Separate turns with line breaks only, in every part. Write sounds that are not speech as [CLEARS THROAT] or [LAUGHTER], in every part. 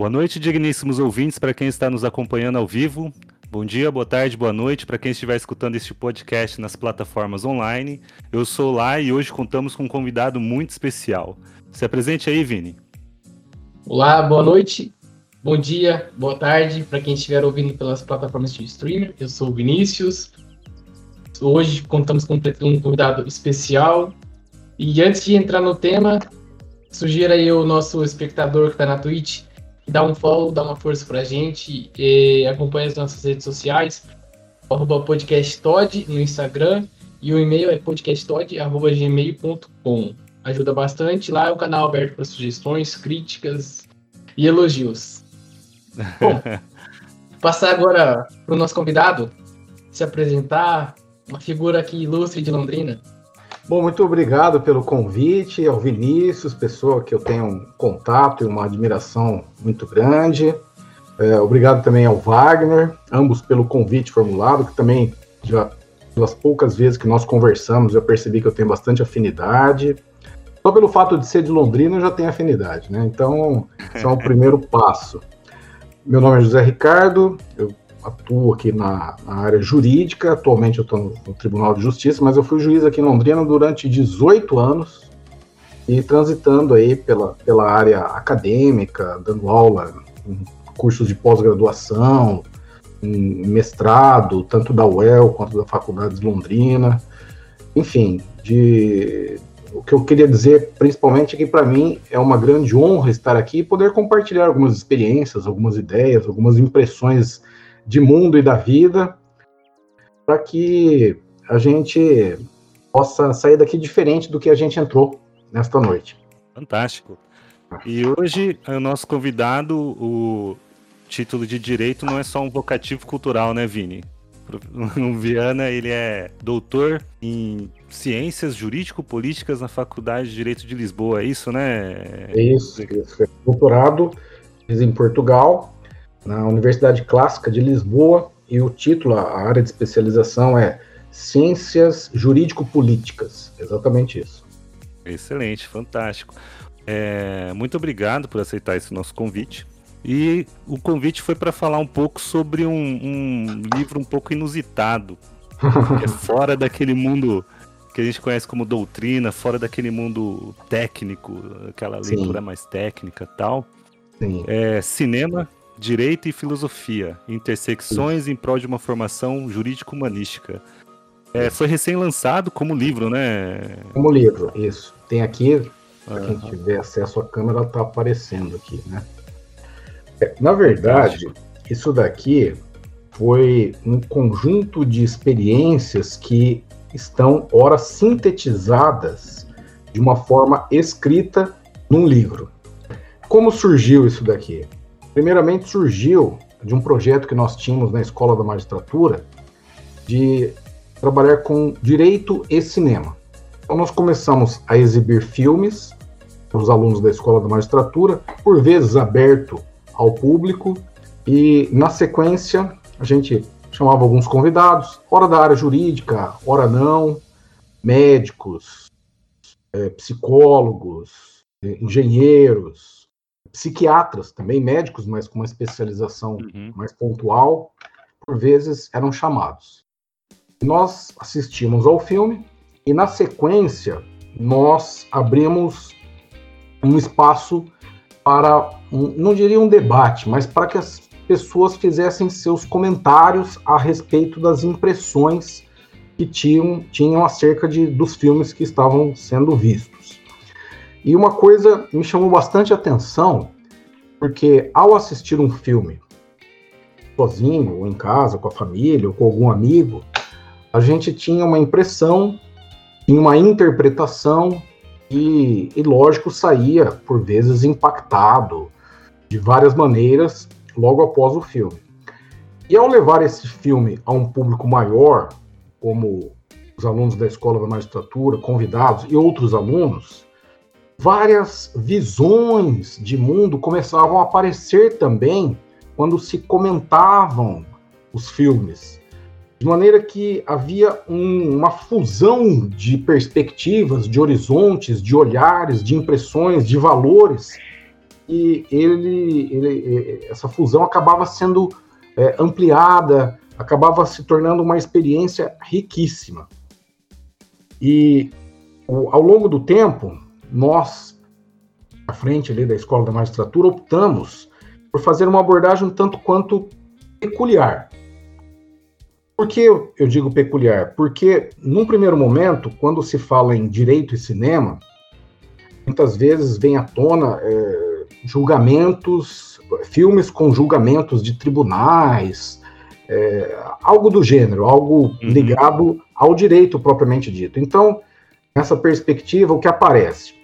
Boa noite, digníssimos ouvintes, para quem está nos acompanhando ao vivo. Bom dia, boa tarde, boa noite para quem estiver escutando este podcast nas plataformas online. Eu sou lá e hoje contamos com um convidado muito especial. Se apresente aí, Vini.
Olá, boa noite, bom dia, boa tarde para quem estiver ouvindo pelas plataformas de streaming. Eu sou o Vinícius. Hoje contamos com um convidado especial. E antes de entrar no tema, sugira aí o nosso espectador que está na Twitch dá um follow, dá uma força pra gente, e acompanha as nossas redes sociais, arroba podcasttod no Instagram, e o e-mail é podcasttod.gmail.com. Ajuda bastante, lá é o canal aberto para sugestões, críticas e elogios. [LAUGHS] Bom, passar agora para o nosso convidado se apresentar, uma figura aqui ilustre de Londrina.
Bom, muito obrigado pelo convite, ao Vinícius, pessoa que eu tenho um contato e uma admiração muito grande. É, obrigado também ao Wagner, ambos pelo convite formulado, que também já pelas poucas vezes que nós conversamos, eu percebi que eu tenho bastante afinidade. Só pelo fato de ser de Londrina, eu já tenho afinidade, né? Então, esse é o primeiro passo. Meu nome é José Ricardo, eu atuo aqui na, na área jurídica, atualmente eu estou no, no, Tribunal de Justiça, mas eu fui juiz aqui em Londrina durante 18 anos e transitando aí pela, pela área acadêmica, dando aula em cursos de pós-graduação, mestrado, tanto da UEL quanto da Faculdade de Londrina, enfim, de o que eu queria dizer principalmente é que para mim é uma grande honra estar aqui e poder compartilhar algumas experiências, algumas ideias, algumas impressões de mundo e da vida, para que a gente possa sair daqui diferente do que a gente entrou nesta noite.
Fantástico. E hoje, o nosso convidado, o título de direito não é só um vocativo cultural, né, Vini? [LAUGHS] O Viana, ele é doutor em ciências jurídico-políticas na Faculdade de Direito de Lisboa, é isso, né?
É isso, isso. Doutorado em Portugal na Universidade Clássica de Lisboa e o título, a área de especialização é Ciências Jurídico-Políticas. Exatamente isso.
Excelente, fantástico. É, muito obrigado por aceitar esse nosso convite. E o convite foi para falar um pouco sobre um, um, livro um pouco inusitado, é [LAUGHS] fora daquele mundo que a gente conhece como doutrina, fora daquele mundo técnico, aquela leitura Sim. mais técnica tal. Sim. É, cinema Direito e Filosofia, Intersecções em prol de uma formação jurídico-humanística. É, foi recém-lançado como livro, né?
Como livro, isso. Tem aqui, para quem tiver acesso à câmera, está aparecendo aqui, né? É, na verdade, isso daqui foi um conjunto de experiências que estão, ora, sintetizadas de uma forma escrita num livro. Como surgiu isso daqui? Primeiramente, surgiu de um projeto que nós tínhamos na Escola da Magistratura de trabalhar com direito e cinema. Então, nós começamos a exibir filmes para os alunos da Escola da Magistratura, por vezes aberto ao público, e na sequência a gente chamava alguns convidados, hora da área jurídica, hora não, médicos, é, psicólogos, é, engenheiros, psiquiatras, também médicos, mas com uma especialização uhum. mais pontual, por vezes eram chamados. Nós assistimos ao filme e, na sequência, nós abrimos um espaço para, um, não diria um debate, mas para que as pessoas fizessem seus comentários a respeito das impressões que tinham, tinham acerca de, dos filmes que estavam sendo vistos. E uma coisa me chamou bastante atenção, porque ao assistir um filme sozinho, ou em casa, com a família, ou com algum amigo, a gente tinha uma impressão, tinha uma interpretação e, e lógico, saía por vezes impactado de várias maneiras logo após o filme. E ao levar esse filme a um público maior, como os alunos da Escola da Magistratura, convidados e outros alunos, várias visões de mundo começavam a aparecer também quando se comentavam os filmes. De maneira que havia um, uma fusão de perspectivas, de horizontes, de olhares, de impressões, de valores. e ele, ele essa fusão acabava sendo é, ampliada, acabava se tornando uma experiência riquíssima. E ao longo do tempo, nós, à frente ali da Escola da Magistratura, optamos por fazer uma abordagem um tanto quanto peculiar. Por que eu digo peculiar? Porque, num primeiro momento, quando se fala em direito e cinema, muitas vezes vem à tona é, julgamentos, filmes com julgamentos de tribunais, é, algo do gênero, algo uhum. ligado ao direito propriamente dito. Então, nessa perspectiva, o que aparece?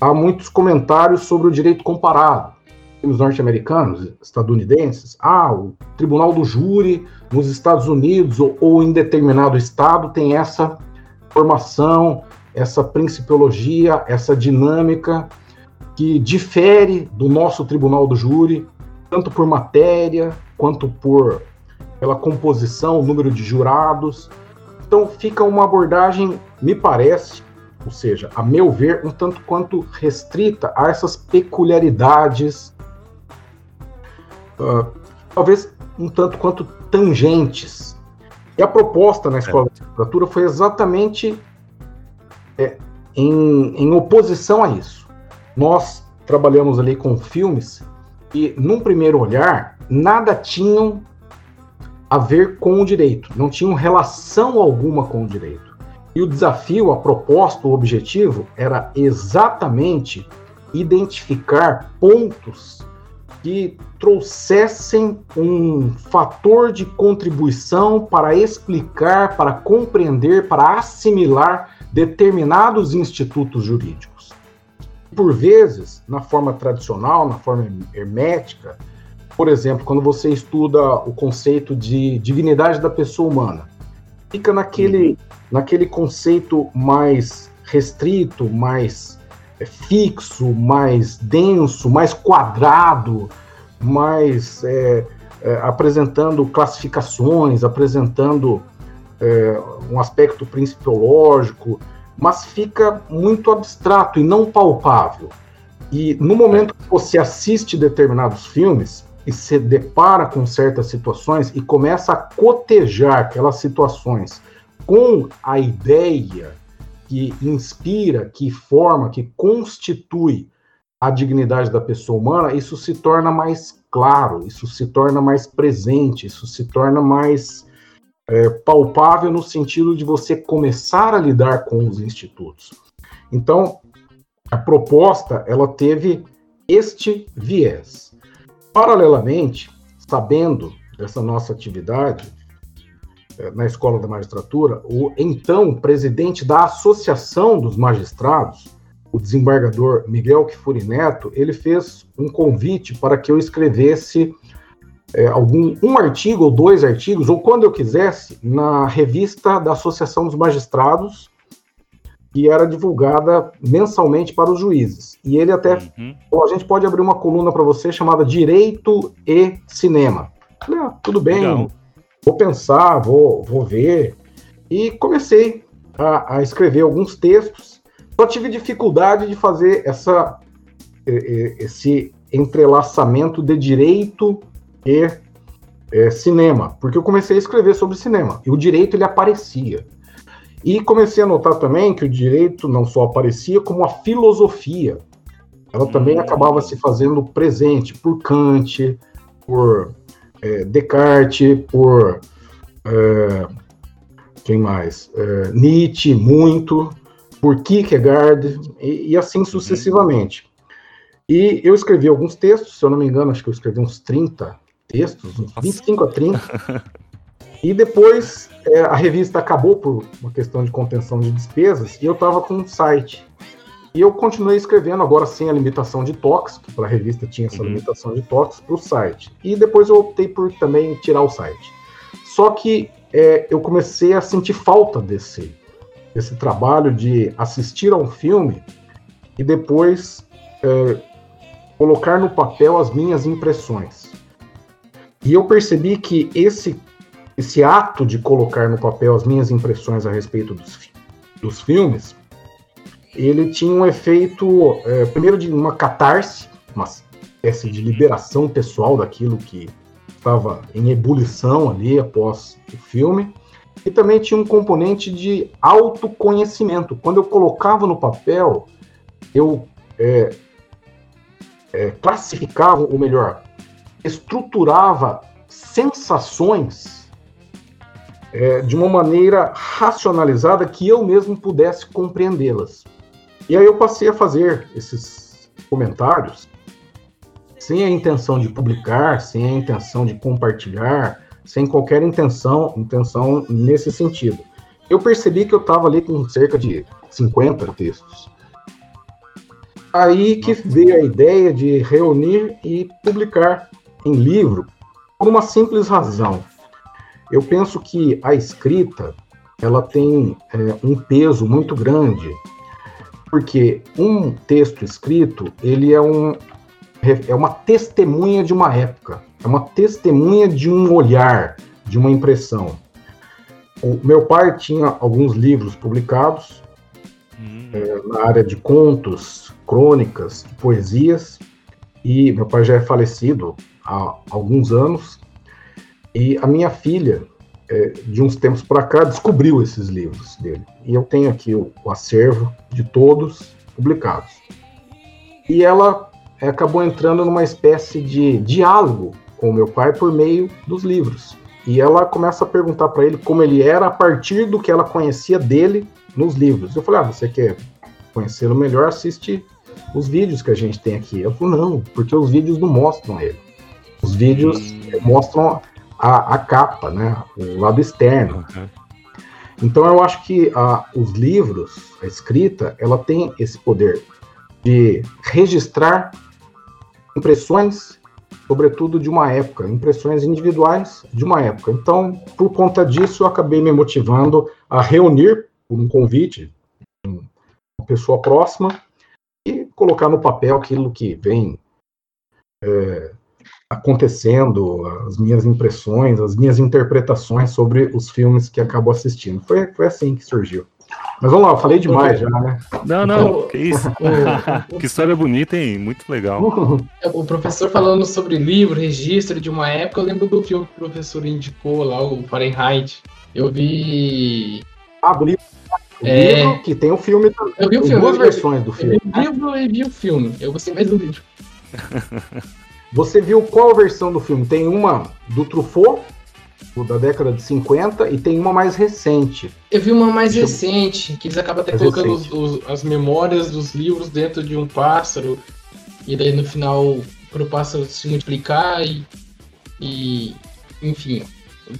Há muitos comentários sobre o direito comparado. Os norte-americanos, estadunidenses, ah, o tribunal do júri nos Estados Unidos ou, ou em determinado estado tem essa formação, essa principiologia, essa dinâmica que difere do nosso tribunal do júri, tanto por matéria quanto por pela composição, o número de jurados. Então fica uma abordagem, me parece, ou seja, a meu ver, um tanto quanto restrita a essas peculiaridades, uh, talvez um tanto quanto tangentes. E a proposta na escola de literatura foi exatamente é, em, em oposição a isso. Nós trabalhamos ali com filmes e, num primeiro olhar, nada tinham a ver com o direito, não tinham relação alguma com o direito. E o desafio, a proposta, o objetivo era exatamente identificar pontos que trouxessem um fator de contribuição para explicar, para compreender, para assimilar determinados institutos jurídicos. Por vezes, na forma tradicional, na forma hermética, por exemplo, quando você estuda o conceito de dignidade da pessoa humana, fica naquele, naquele conceito mais restrito, mais é, fixo, mais denso, mais quadrado, mais é, é, apresentando classificações, apresentando é, um aspecto principiológico, mas fica muito abstrato e não palpável. E no momento que você assiste determinados filmes, e se depara com certas situações e começa a cotejar aquelas situações com a ideia que inspira, que forma, que constitui a dignidade da pessoa humana, isso se torna mais claro, isso se torna mais presente, isso se torna mais é, palpável no sentido de você começar a lidar com os institutos. Então, a proposta ela teve este viés. Paralelamente, sabendo dessa nossa atividade eh, na Escola da Magistratura, o então presidente da Associação dos Magistrados, o desembargador Miguel Kifuri Neto, ele fez um convite para que eu escrevesse é, algum um artigo ou dois artigos, ou quando eu quisesse, na revista da Associação dos Magistrados, que era divulgada mensalmente para os juízes. E ele até uhum. falou, a gente pode abrir uma coluna para você chamada Direito e Cinema. Falei, ah, tudo bem, Legal. vou pensar, vou, vou ver. E comecei a, a, escrever alguns textos. Só tive dificuldade de fazer essa, esse entrelaçamento de direito e é, cinema, porque eu comecei a escrever sobre cinema e o direito ele aparecia. E comecei a notar também que o direito não só aparecia, como a filosofia. Ela também hum. acabava se fazendo presente por Kant, por é, Descartes, por. É, quem mais? É, Nietzsche, muito, por Kierkegaard, e, e assim sucessivamente. E eu escrevi alguns textos, se eu não me engano, acho que eu escrevi uns 30 textos, uns 25 a 30. [LAUGHS] E depois é, a revista acabou por uma questão de contenção de despesas e eu estava com um site. E eu continuei escrevendo, agora sem a limitação de toques, que para a revista tinha essa uhum. limitação de toques, para o site. E depois eu optei por também tirar o site. Só que é, eu comecei a sentir falta desse, desse trabalho de assistir a um filme e depois é, colocar no papel as minhas impressões. E eu percebi que esse esse ato de colocar no papel as minhas impressões a respeito dos, dos filmes, ele tinha um efeito, é, primeiro, de uma catarse, uma espécie de liberação pessoal daquilo que estava em ebulição ali após o filme. E também tinha um componente de autoconhecimento. Quando eu colocava no papel, eu é, é, classificava, ou melhor, estruturava sensações é, de uma maneira racionalizada que eu mesmo pudesse compreendê-las. E aí eu passei a fazer esses comentários sem a intenção de publicar, sem a intenção de compartilhar, sem qualquer intenção, intenção nesse sentido. Eu percebi que eu estava ali com cerca de 50 textos. Aí que veio a ideia de reunir e publicar em livro por uma simples razão. Eu penso que a escrita ela tem é, um peso muito grande, porque um texto escrito ele é, um, é uma testemunha de uma época, é uma testemunha de um olhar, de uma impressão. O meu pai tinha alguns livros publicados hum. é, na área de contos, crônicas, poesias, e meu pai já é falecido há alguns anos, e a minha filha, é, de uns tempos para cá, descobriu esses livros dele. E eu tenho aqui o, o acervo de todos publicados. E ela é, acabou entrando numa espécie de diálogo com o meu pai por meio dos livros. E ela começa a perguntar para ele como ele era a partir do que ela conhecia dele nos livros. Eu falei: ah, você quer conhecê-lo melhor? Assiste os vídeos que a gente tem aqui. Eu falei: não, porque os vídeos não mostram ele. Os vídeos mostram a, a, capa, né? O lado externo. Uhum. Então eu acho que a, os livros, a escrita, ela tem esse poder de registrar impressões, sobretudo de uma época, impressões individuais de uma época. Então, por conta disso, eu acabei me motivando a reunir por um convite uma pessoa próxima e colocar no papel aquilo que vem é, acontecendo, as minhas impressões, as minhas interpretações sobre os filmes que acabo assistindo. Foi, foi assim que surgiu. Mas vamos lá, eu falei demais já, né?
Não, não, então, que isso. [LAUGHS] que história bonita, hein? Muito legal.
O professor falando sobre livro, registro de uma época, eu lembro do filme que o professor indicou lá, o Fahrenheit. Eu vi.
Ah, o livro. O é... livro que tem o filme também.
Eu vi o filme.
Duas versões do filme.
Eu vi o livro e vi o filme. Eu gostei mais do livro. [LAUGHS]
Você viu qual versão do filme? Tem uma do Truffaut, da década de 50, e tem uma mais recente.
Eu vi uma mais Deixa recente, que eles acabam até colocando os, os, as memórias dos livros dentro de um pássaro, e daí no final, para o pássaro se multiplicar e, e, enfim,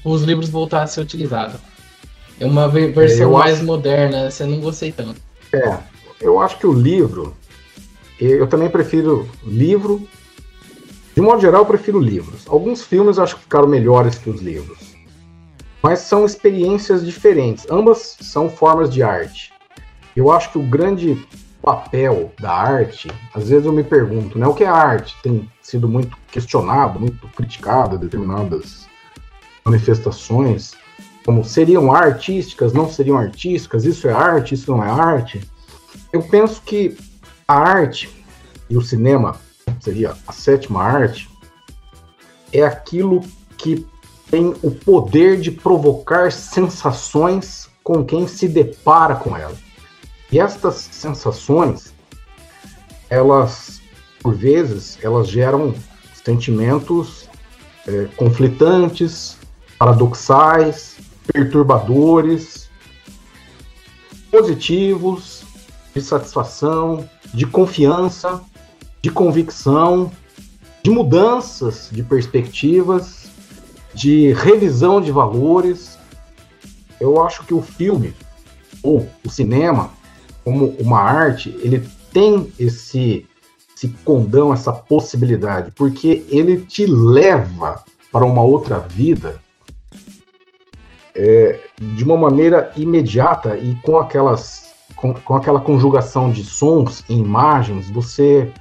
os livros voltar a ser utilizados. É uma versão mais acho... moderna, essa eu não gostei tanto.
É, eu acho que o livro, eu também prefiro livro de modo geral, eu prefiro livros. Alguns filmes eu acho que ficaram melhores que os livros. Mas são experiências diferentes. Ambas são formas de arte. Eu acho que o grande papel da arte, às vezes eu me pergunto, né, o que é arte? Tem sido muito questionado, muito criticado, determinadas manifestações, como seriam artísticas, não seriam artísticas, isso é arte, isso não é arte. Eu penso que a arte e o cinema seria a sétima arte, é aquilo que tem o poder de provocar sensações com quem se depara com ela. E estas sensações, elas, por vezes, elas geram sentimentos é, conflitantes, paradoxais, perturbadores, positivos, de satisfação, de confiança, de convicção, de mudanças de perspectivas, de revisão de valores. Eu acho que o filme ou o cinema, como uma arte, ele tem esse esse condão, essa possibilidade, porque ele te leva para uma outra vida é, de uma maneira imediata e com aquelas com, com aquela conjugação de sons e imagens, você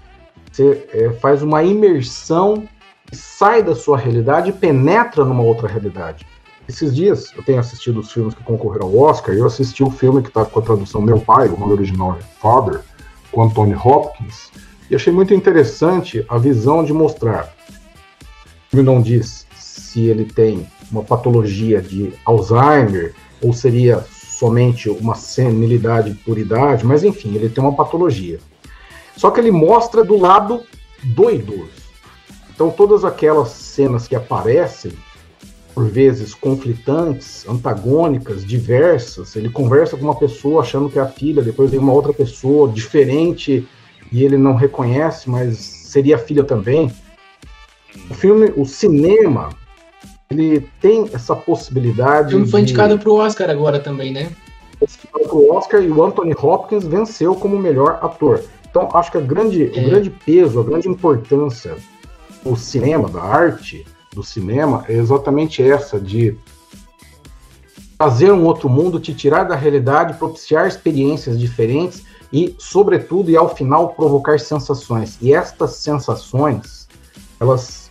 você é, faz uma imersão, sai da sua realidade e penetra numa outra realidade. Esses dias eu tenho assistido os filmes que concorreram ao Oscar e eu assisti o filme que está com a tradução Meu Pai, o nome original é Father, com Anthony Hopkins. E achei muito interessante a visão de mostrar. Ele não diz se ele tem uma patologia de Alzheimer ou seria somente uma senilidade por idade, mas enfim, ele tem uma patologia. Só que ele mostra do lado do idoso. Então, todas aquelas cenas que aparecem, por vezes conflitantes, antagônicas, diversas, ele conversa com uma pessoa achando que é a filha, depois vem uma outra pessoa diferente e ele não reconhece, mas seria a filha também. O filme, o cinema, ele tem essa possibilidade. O
filme foi indicado para o Oscar agora também, né?
Para o Oscar e o Anthony Hopkins venceu como melhor ator. Então, acho que a grande, é. o grande peso, a grande importância do cinema, da arte do cinema, é exatamente essa de fazer um outro mundo, te tirar da realidade, propiciar experiências diferentes e, sobretudo, e ao final, provocar sensações. E estas sensações, elas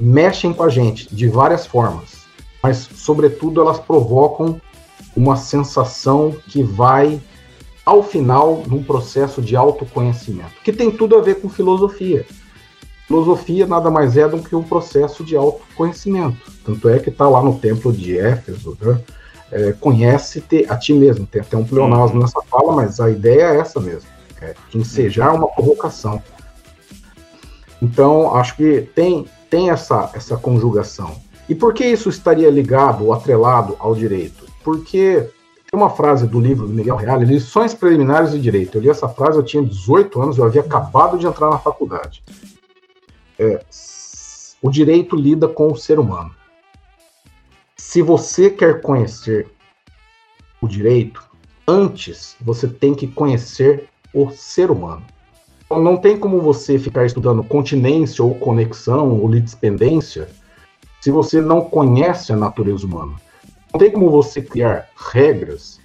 mexem com a gente de várias formas, mas, sobretudo, elas provocam uma sensação que vai, ao final, num processo de autoconhecimento, que tem tudo a ver com filosofia. Filosofia nada mais é do que um processo de autoconhecimento. Tanto é que está lá no templo de Éfeso, né? é, conhece-te a ti mesmo. Tem até um pleonasmo nessa fala, mas a ideia é essa mesmo. É ensejar uma provocação. Então, acho que tem, tem essa, essa conjugação. E por que isso estaria ligado ou atrelado ao direito? Porque uma frase do livro do Miguel Reale, Lições Preliminares de Direito. Eu li essa frase, eu tinha 18 anos, eu havia acabado de entrar na faculdade. É, o direito lida com o ser humano. Se você quer conhecer o direito, antes você tem que conhecer o ser humano. Então, não tem como você ficar estudando continência ou conexão ou litispendência se você não conhece a natureza humana. Não tem como você criar regras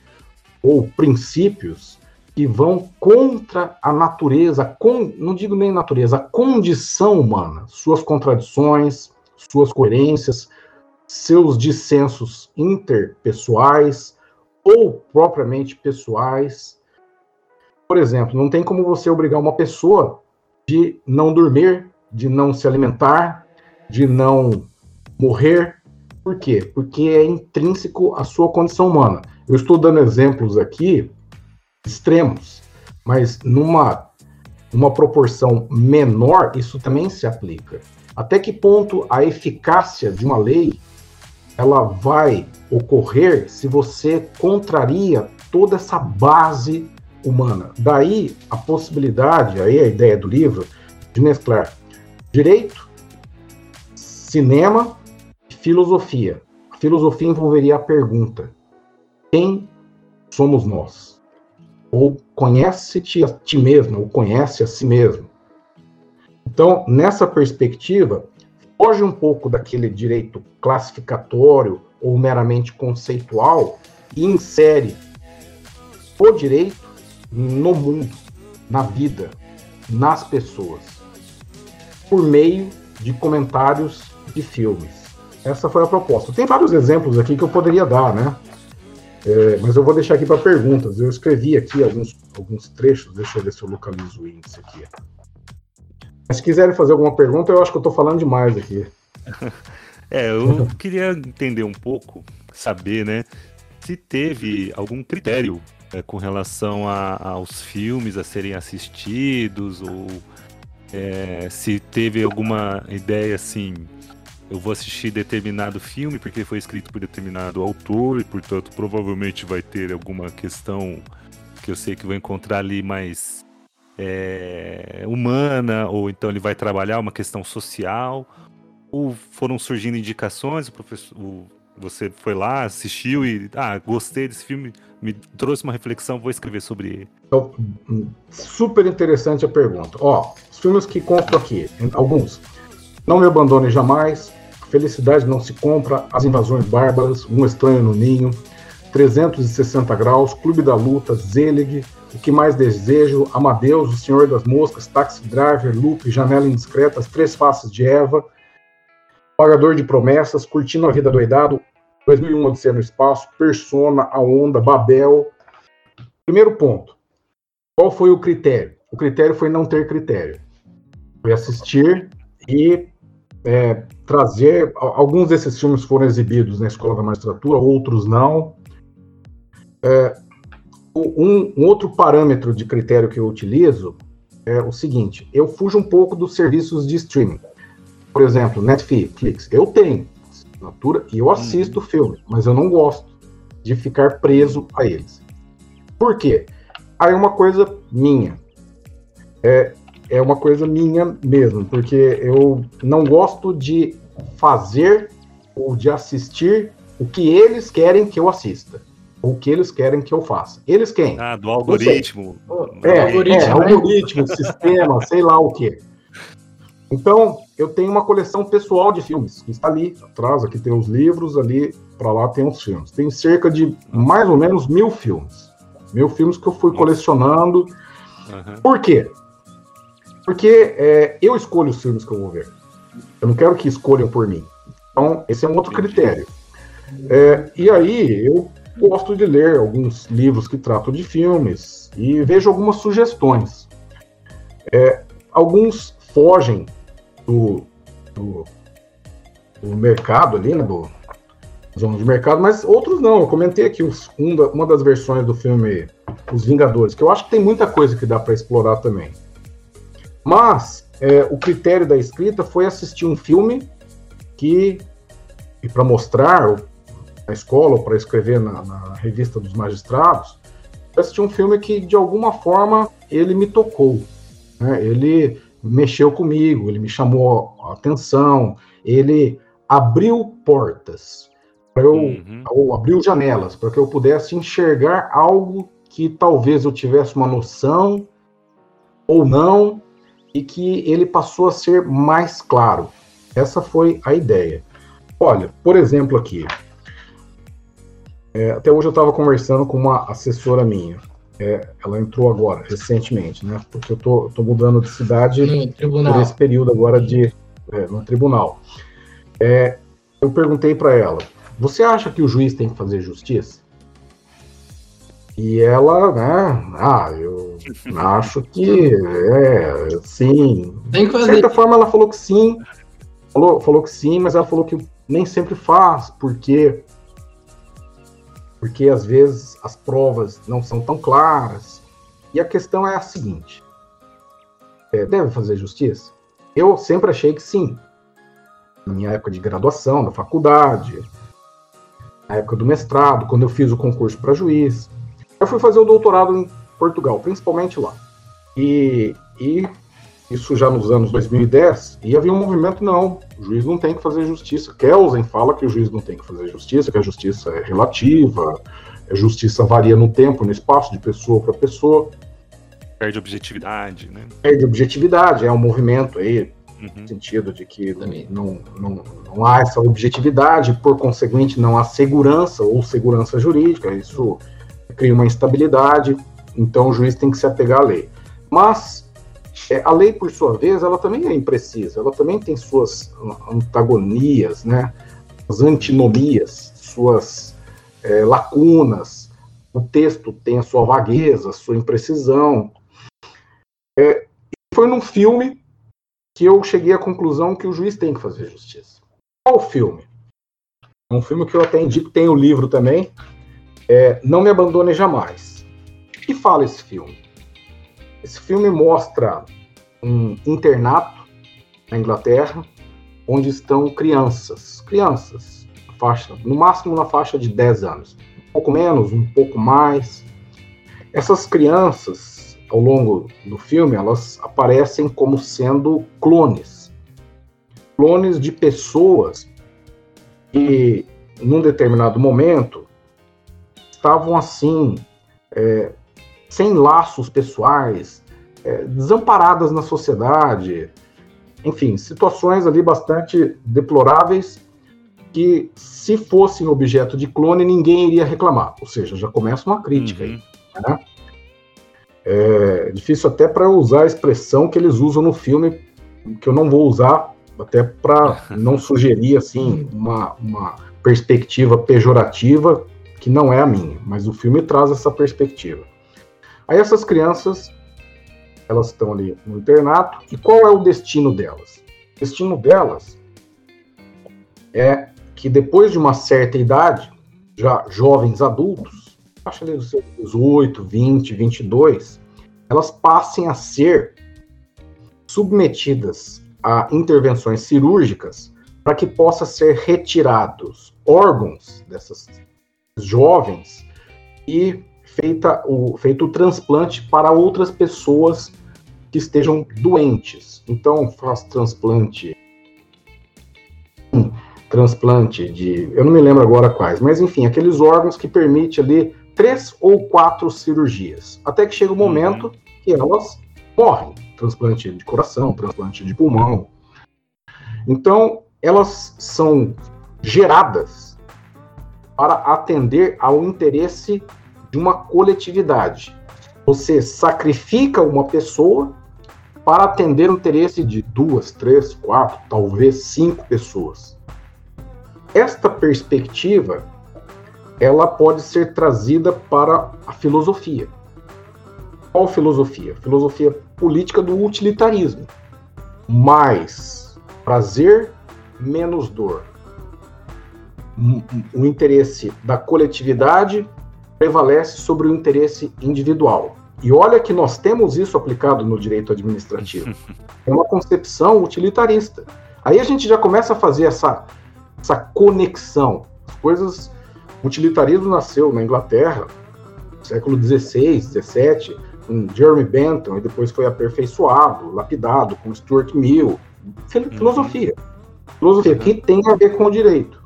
ou princípios que vão contra a natureza, não digo nem natureza, a condição humana, suas contradições, suas coerências, seus dissensos interpessoais ou propriamente pessoais. Por exemplo, não tem como você obrigar uma pessoa de não dormir, de não se alimentar, de não morrer. Por quê? Porque é intrínseco à sua condição humana. Eu estou dando exemplos aqui extremos, mas numa uma proporção menor, isso também se aplica. Até que ponto a eficácia de uma lei ela vai ocorrer se você contraria toda essa base humana. Daí a possibilidade, aí a ideia do livro, de mesclar direito, cinema filosofia. A filosofia envolveria a pergunta: quem somos nós? Ou conhece-te a ti mesmo, ou conhece a si mesmo. Então, nessa perspectiva, foge um pouco daquele direito classificatório ou meramente conceitual e insere o direito no mundo, na vida, nas pessoas, por meio de comentários de filmes. Essa foi a proposta. Tem vários exemplos aqui que eu poderia dar, né? É, mas eu vou deixar aqui para perguntas. Eu escrevi aqui alguns, alguns trechos, deixa eu ver se eu localizo o índice aqui. Mas se quiserem fazer alguma pergunta, eu acho que eu estou falando demais aqui. [LAUGHS]
é, eu queria entender um pouco, saber, né, se teve algum critério é, com relação a, aos filmes a serem assistidos, ou é, se teve alguma ideia assim, eu vou assistir determinado filme porque foi escrito por determinado autor e, portanto, provavelmente vai ter alguma questão que eu sei que vou encontrar ali mais é, humana, ou então ele vai trabalhar uma questão social, ou foram surgindo indicações, o professor, o, você foi lá, assistiu e, ah, gostei desse filme, me trouxe uma reflexão, vou escrever sobre ele.
Então, super interessante a pergunta. Ó, os filmes que conto aqui, alguns. Não Me Abandone Jamais, Felicidade Não Se Compra, As Invasões Bárbaras, Um Estranho no Ninho, 360 Graus, Clube da Luta, Zelig, o que mais desejo? Amadeus, O Senhor das Moscas, Taxi Driver, Loop, Janela Indiscreta, As Três Faces de Eva, Pagador de Promessas, Curtindo a Vida Doidado, 2001 Odisseia no Espaço, Persona, A Onda, Babel. Primeiro ponto. Qual foi o critério? O critério foi não ter critério. fui assistir e é, trazer. Alguns desses filmes foram exibidos na Escola da Magistratura, outros não. É, um, um, outro parâmetro de critério que eu utilizo é o seguinte: eu fujo um pouco dos serviços de streaming. Por exemplo, Netflix. Eu tenho assinatura e eu assisto o filme, mas eu não gosto de ficar preso a eles. Por quê? Aí é uma coisa minha. É, é uma coisa minha mesmo, porque eu não gosto de fazer ou de assistir o que eles querem que eu assista. O que eles querem que eu faça. Eles quem?
Ah, do algoritmo.
É, algoritmo, é, algoritmo sistema, [LAUGHS] sei lá o quê. Então, eu tenho uma coleção pessoal de filmes, que está ali atrás, aqui tem os livros, ali para lá tem os filmes. Tem cerca de mais ou menos mil filmes. Mil filmes que eu fui colecionando. Uhum. Por quê? Porque é, eu escolho os filmes que eu vou ver. Eu não quero que escolham por mim. Então, esse é um outro critério. É, e aí, eu gosto de ler alguns livros que tratam de filmes e vejo algumas sugestões. É, alguns fogem do, do, do, mercado ali, né, do zona de mercado, mas outros não. Eu comentei aqui os, um da, uma das versões do filme Os Vingadores, que eu acho que tem muita coisa que dá para explorar também. Mas é, o critério da escrita foi assistir um filme que, e para mostrar na escola ou para escrever na, na, revista dos magistrados, assistir um filme que de alguma forma ele me tocou. Né? Ele mexeu comigo, ele me chamou a atenção, ele abriu portas para eu, uhum. ou abriu janelas para que eu pudesse enxergar algo que talvez eu tivesse uma noção ou não, e que ele passou a ser mais claro. Essa foi a ideia. Olha, por exemplo, aqui. É, até hoje eu estava conversando com uma assessora minha. É, ela entrou agora, recentemente, né? Porque eu tô, tô mudando de cidade por esse período agora de é, no tribunal. É, eu perguntei para ela: você acha que o juiz tem que fazer justiça? E ela, né? Ah, eu acho que é, sim. De certa forma, ela falou que sim. Falou, falou que sim, mas ela falou que nem sempre faz, porque porque às vezes as provas não são tão claras. E a questão é a seguinte: é, deve fazer justiça? Eu sempre achei que sim. Na minha época de graduação, da faculdade, na época do mestrado, quando eu fiz o concurso para juiz. Eu fui fazer o doutorado em Portugal, principalmente lá. E, e isso já nos anos 2010, e havia um movimento, não, o juiz não tem que fazer justiça. Kelsen fala que o juiz não tem que fazer justiça, que a justiça é relativa, a justiça varia no tempo, no espaço, de pessoa para pessoa.
Perde objetividade, né?
Perde objetividade, é um movimento aí, uhum. no sentido de que não, não, não há essa objetividade, por conseguinte, não há segurança ou segurança jurídica, isso cria uma instabilidade, então o juiz tem que se apegar à lei. Mas é, a lei, por sua vez, ela também é imprecisa, ela também tem suas antagonias, né? As antinomias, suas é, lacunas. O texto tem a sua vagueza, a sua imprecisão. É, foi num filme que eu cheguei à conclusão que o juiz tem que fazer justiça. Qual o filme? É um filme que eu até indico, tem o livro também, é, Não Me Abandone Jamais. Que fala esse filme? Esse filme mostra um internato na Inglaterra, onde estão crianças, crianças, faixa, no máximo na faixa de 10 anos, um pouco menos, um pouco mais. Essas crianças, ao longo do filme, elas aparecem como sendo clones, clones de pessoas que, num determinado momento, estavam assim, é, sem laços pessoais, é, desamparadas na sociedade, enfim, situações ali bastante deploráveis que, se fossem objeto de clone, ninguém iria reclamar. Ou seja, já começa uma crítica uhum. aí. Né? É difícil até para usar a expressão que eles usam no filme, que eu não vou usar, até para [LAUGHS] não sugerir assim uma, uma perspectiva pejorativa que não é a minha, mas o filme traz essa perspectiva. Aí essas crianças elas estão ali no internato. E qual é o destino delas? O destino delas é que depois de uma certa idade, já jovens adultos, acho ali dos seus 18, 20, 22, elas passem a ser submetidas a intervenções cirúrgicas para que possa ser retirados órgãos dessas jovens e feita o, feito o transplante para outras pessoas que estejam doentes. Então, faz transplante. Transplante de. Eu não me lembro agora quais, mas enfim, aqueles órgãos que permite ali três ou quatro cirurgias. Até que chega o um momento uhum. que elas morrem. Transplante de coração, transplante de pulmão. Então, elas são geradas para atender ao interesse de uma coletividade. Você sacrifica uma pessoa para atender o interesse de duas, três, quatro, talvez cinco pessoas. Esta perspectiva ela pode ser trazida para a filosofia. Qual filosofia? Filosofia política do utilitarismo. Mais prazer, menos dor. O interesse da coletividade prevalece sobre o interesse individual. E olha que nós temos isso aplicado no direito administrativo. [LAUGHS] É uma concepção utilitarista. Aí a gente já começa a fazer essa, essa conexão. As coisas. O utilitarismo nasceu na Inglaterra, século XVI, XVII, com Jeremy Bentham, e depois foi aperfeiçoado, lapidado com Stuart Mill. Uhum. Filosofia. Filosofia que tem a ver com o direito.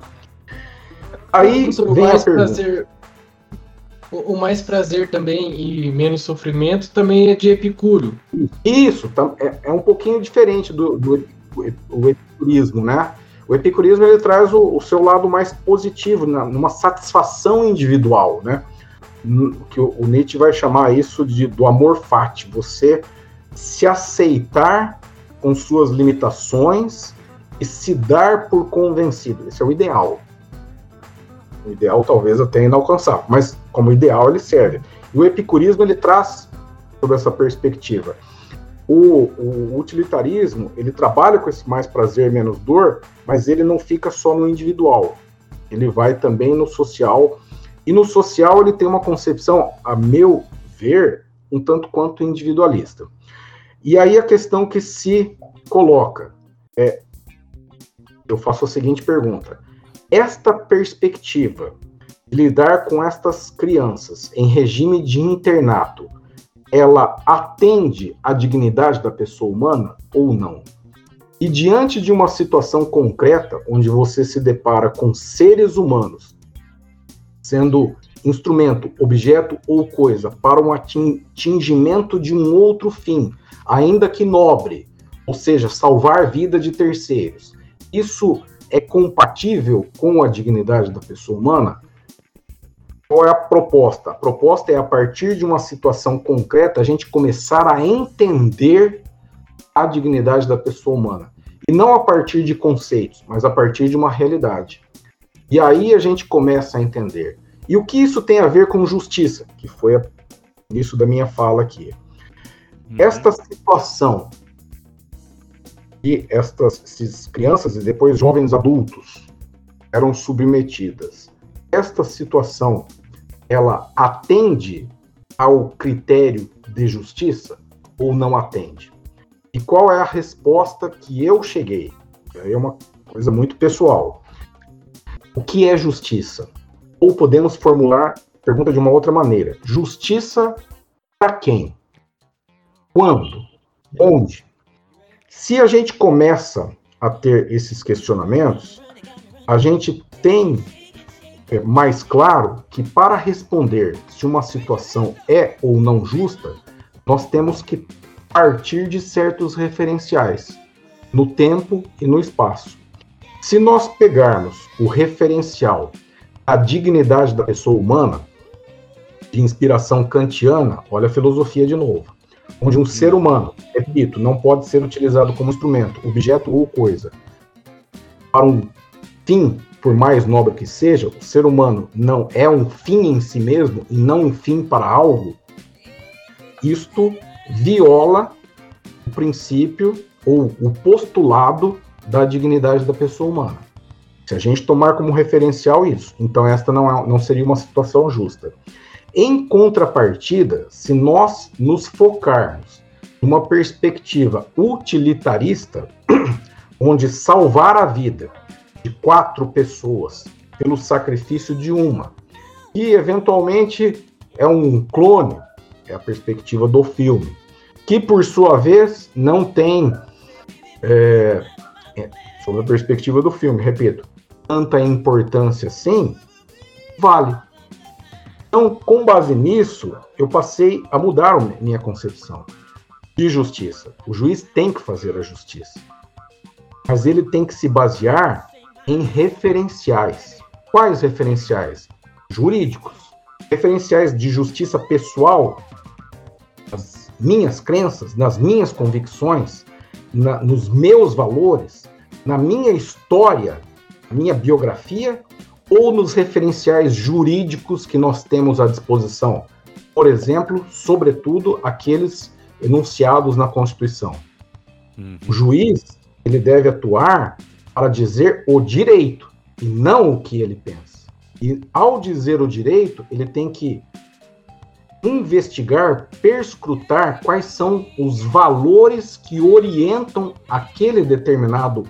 Aí vem a pergunta o, mais prazer também e menos sofrimento também é de Epicuro.
Isso, é, é um pouquinho diferente do, do o epicurismo, né? O epicurismo ele traz o, o seu lado mais positivo, numa satisfação individual, né? Que o, o, Nietzsche vai chamar isso de do amor fati, você se aceitar com suas limitações e se dar por convencido. Esse é o ideal. O ideal talvez até inalcançável, mas como ideal ele serve. E o epicurismo ele traz sobre essa perspectiva. O, o, utilitarismo ele trabalha com esse mais prazer menos dor, mas ele não fica só no individual. Ele vai também no social e no social ele tem uma concepção, a meu ver, um tanto quanto individualista. E aí a questão que se coloca é, eu faço a seguinte pergunta: esta perspectiva de lidar com estas crianças em regime de internato, ela atende à dignidade da pessoa humana ou não? E diante de uma situação concreta, onde você se depara com seres humanos sendo instrumento, objeto ou coisa para um atingimento de um outro fim, ainda que nobre, ou seja, salvar a vida de terceiros, isso é compatível com a dignidade da pessoa humana? Qual é a proposta? A proposta é, a partir de uma situação concreta, a gente começar a entender a dignidade da pessoa humana. E não a partir de conceitos, mas a partir de uma realidade. E aí a gente começa a entender. E o que isso tem a ver com justiça? Que foi isso da minha fala aqui. Uhum. Esta situação e estas crianças e depois jovens adultos eram submetidas. Esta situação, ela atende ao critério de justiça ou não atende? E qual é a resposta que eu cheguei? É uma coisa muito pessoal. O que é justiça? Ou podemos formular a pergunta de uma outra maneira: justiça para quem? Quando? Onde? Se a gente começa a ter esses questionamentos, a gente tem é, mais claro que para responder se uma situação é ou não justa, nós temos que partir de certos referenciais no tempo e no espaço. Se nós pegarmos o referencial a dignidade da pessoa humana, de inspiração kantiana, olha a filosofia de novo onde um ser humano, repito, não pode ser utilizado como instrumento, objeto ou coisa, para um fim, por mais nobre que seja, o ser humano não é um fim em si mesmo e não um fim para algo, isto viola o princípio ou o postulado da dignidade da pessoa humana. Se a gente tomar como referencial isso, então esta não, é, não seria uma situação justa. Em contrapartida, se nós nos focarmos numa perspectiva utilitarista, [CLEARS THROAT] onde salvar a vida de quatro pessoas pelo sacrifício de uma, e eventualmente é um clone, é a perspectiva do filme, que por sua vez não tem, é, é, sob a perspectiva do filme, repito, tanta importância assim, vale. Então, com base nisso, eu passei a mudar minha concepção de justiça. O juiz tem que fazer a justiça, mas ele tem que se basear em referenciais. Quais referenciais? Jurídicos. Referenciais de justiça pessoal, nas minhas crenças, nas minhas convicções, na, nos meus valores, na minha história minha biografia ou nos referenciais jurídicos que nós temos à disposição? Por exemplo, sobretudo aqueles enunciados na Constituição. Uhum. O juiz ele deve atuar para dizer o direito e não o que ele pensa. E ao dizer o direito, ele tem que investigar, perscrutar quais são os valores que orientam aquele determinado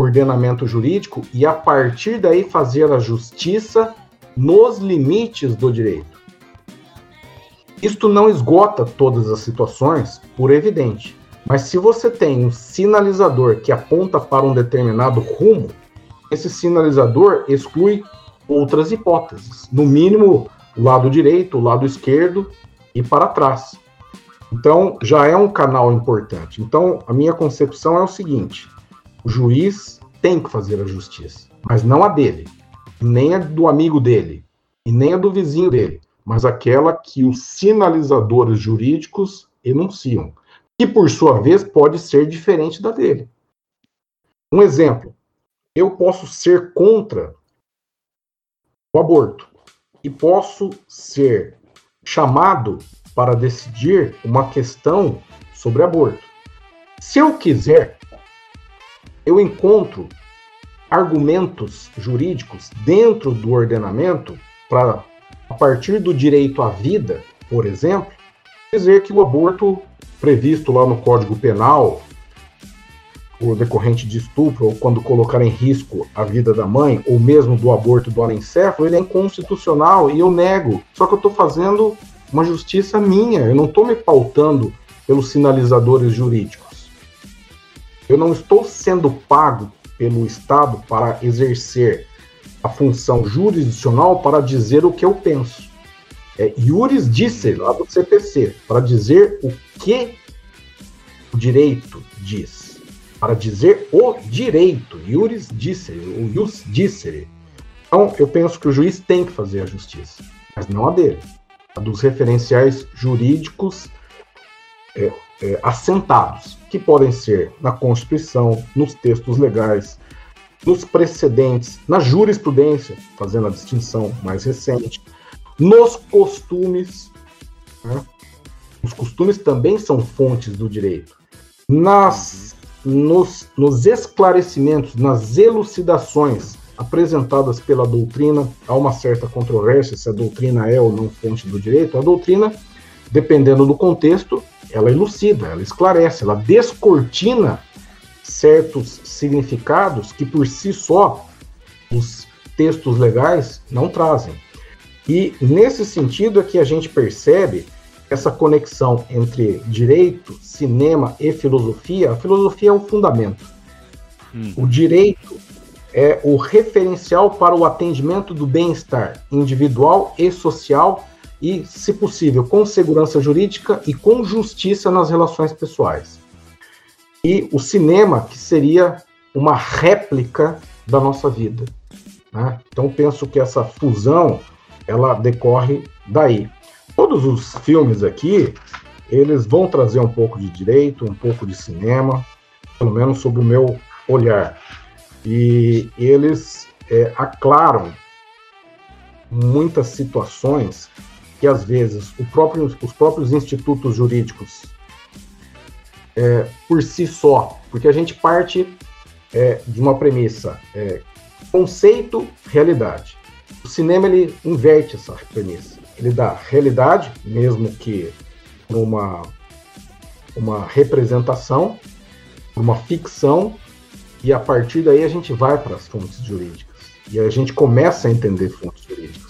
ordenamento jurídico e a partir daí fazer a justiça nos limites do direito. Isto não esgota todas as situações, por evidente, mas se você tem um sinalizador que aponta para um determinado rumo, esse sinalizador exclui outras hipóteses, no mínimo o lado direito, o lado esquerdo e para trás. Então, já é um canal importante. Então, a minha concepção é o seguinte: o juiz tem que fazer a justiça, mas não a dele, nem a do amigo dele, e nem a do vizinho dele, mas aquela que os sinalizadores jurídicos enunciam, que por sua vez pode ser diferente da dele. Um exemplo: eu posso ser contra o aborto e posso ser chamado para decidir uma questão sobre aborto. Se eu quiser eu encontro argumentos jurídicos dentro do ordenamento para, a partir do direito à vida, por exemplo, dizer que o aborto previsto lá no Código Penal, o decorrente de estupro, ou quando colocar em risco a vida da mãe, ou mesmo do aborto do anencefalo, ele é inconstitucional e eu nego. Só que eu estou fazendo uma justiça minha, eu não estou me pautando pelos sinalizadores jurídicos. Eu não estou sendo pago pelo Estado para exercer a função jurisdicional para dizer o que eu penso. É iuris disse lá do CPC, para dizer o que o direito diz. Para dizer o direito, iuris disse, o ius dissere. Então, eu penso que o juiz tem que fazer a justiça, mas não a dele. A dos referenciais jurídicos é, é, assentados, que podem ser na Constituição, nos textos legais, nos precedentes, na jurisprudência, fazendo a distinção mais recente, nos costumes. Né? Os costumes também são fontes do direito. Nas, nos, nos esclarecimentos, nas elucidações apresentadas pela doutrina, há uma certa controvérsia se a doutrina é ou não fonte do direito. A doutrina, dependendo do contexto, ela elucida, ela esclarece, ela descortina certos significados que por si só os textos legais não trazem. E nesse sentido é que a gente percebe essa conexão entre direito, cinema e filosofia. A filosofia é o fundamento. Hum. O direito é o referencial para o atendimento do bem-estar individual e social e, se possível, com segurança jurídica e com justiça nas relações pessoais. E o cinema, que seria uma réplica da nossa vida. Né? Então, penso que essa fusão ela decorre daí. Todos os filmes aqui, eles vão trazer um pouco de direito, um pouco de cinema, pelo menos sob o meu olhar. E eles é, aclaram muitas situações que às vezes próprio, os próprios institutos jurídicos é, por si só, porque a gente parte é, de uma premissa é, conceito, realidade. O cinema ele inverte essa premissa. Ele dá realidade, mesmo que uma uma representação, uma ficção, e a partir daí a gente vai para as fontes jurídicas. E a gente começa a entender fontes jurídicas.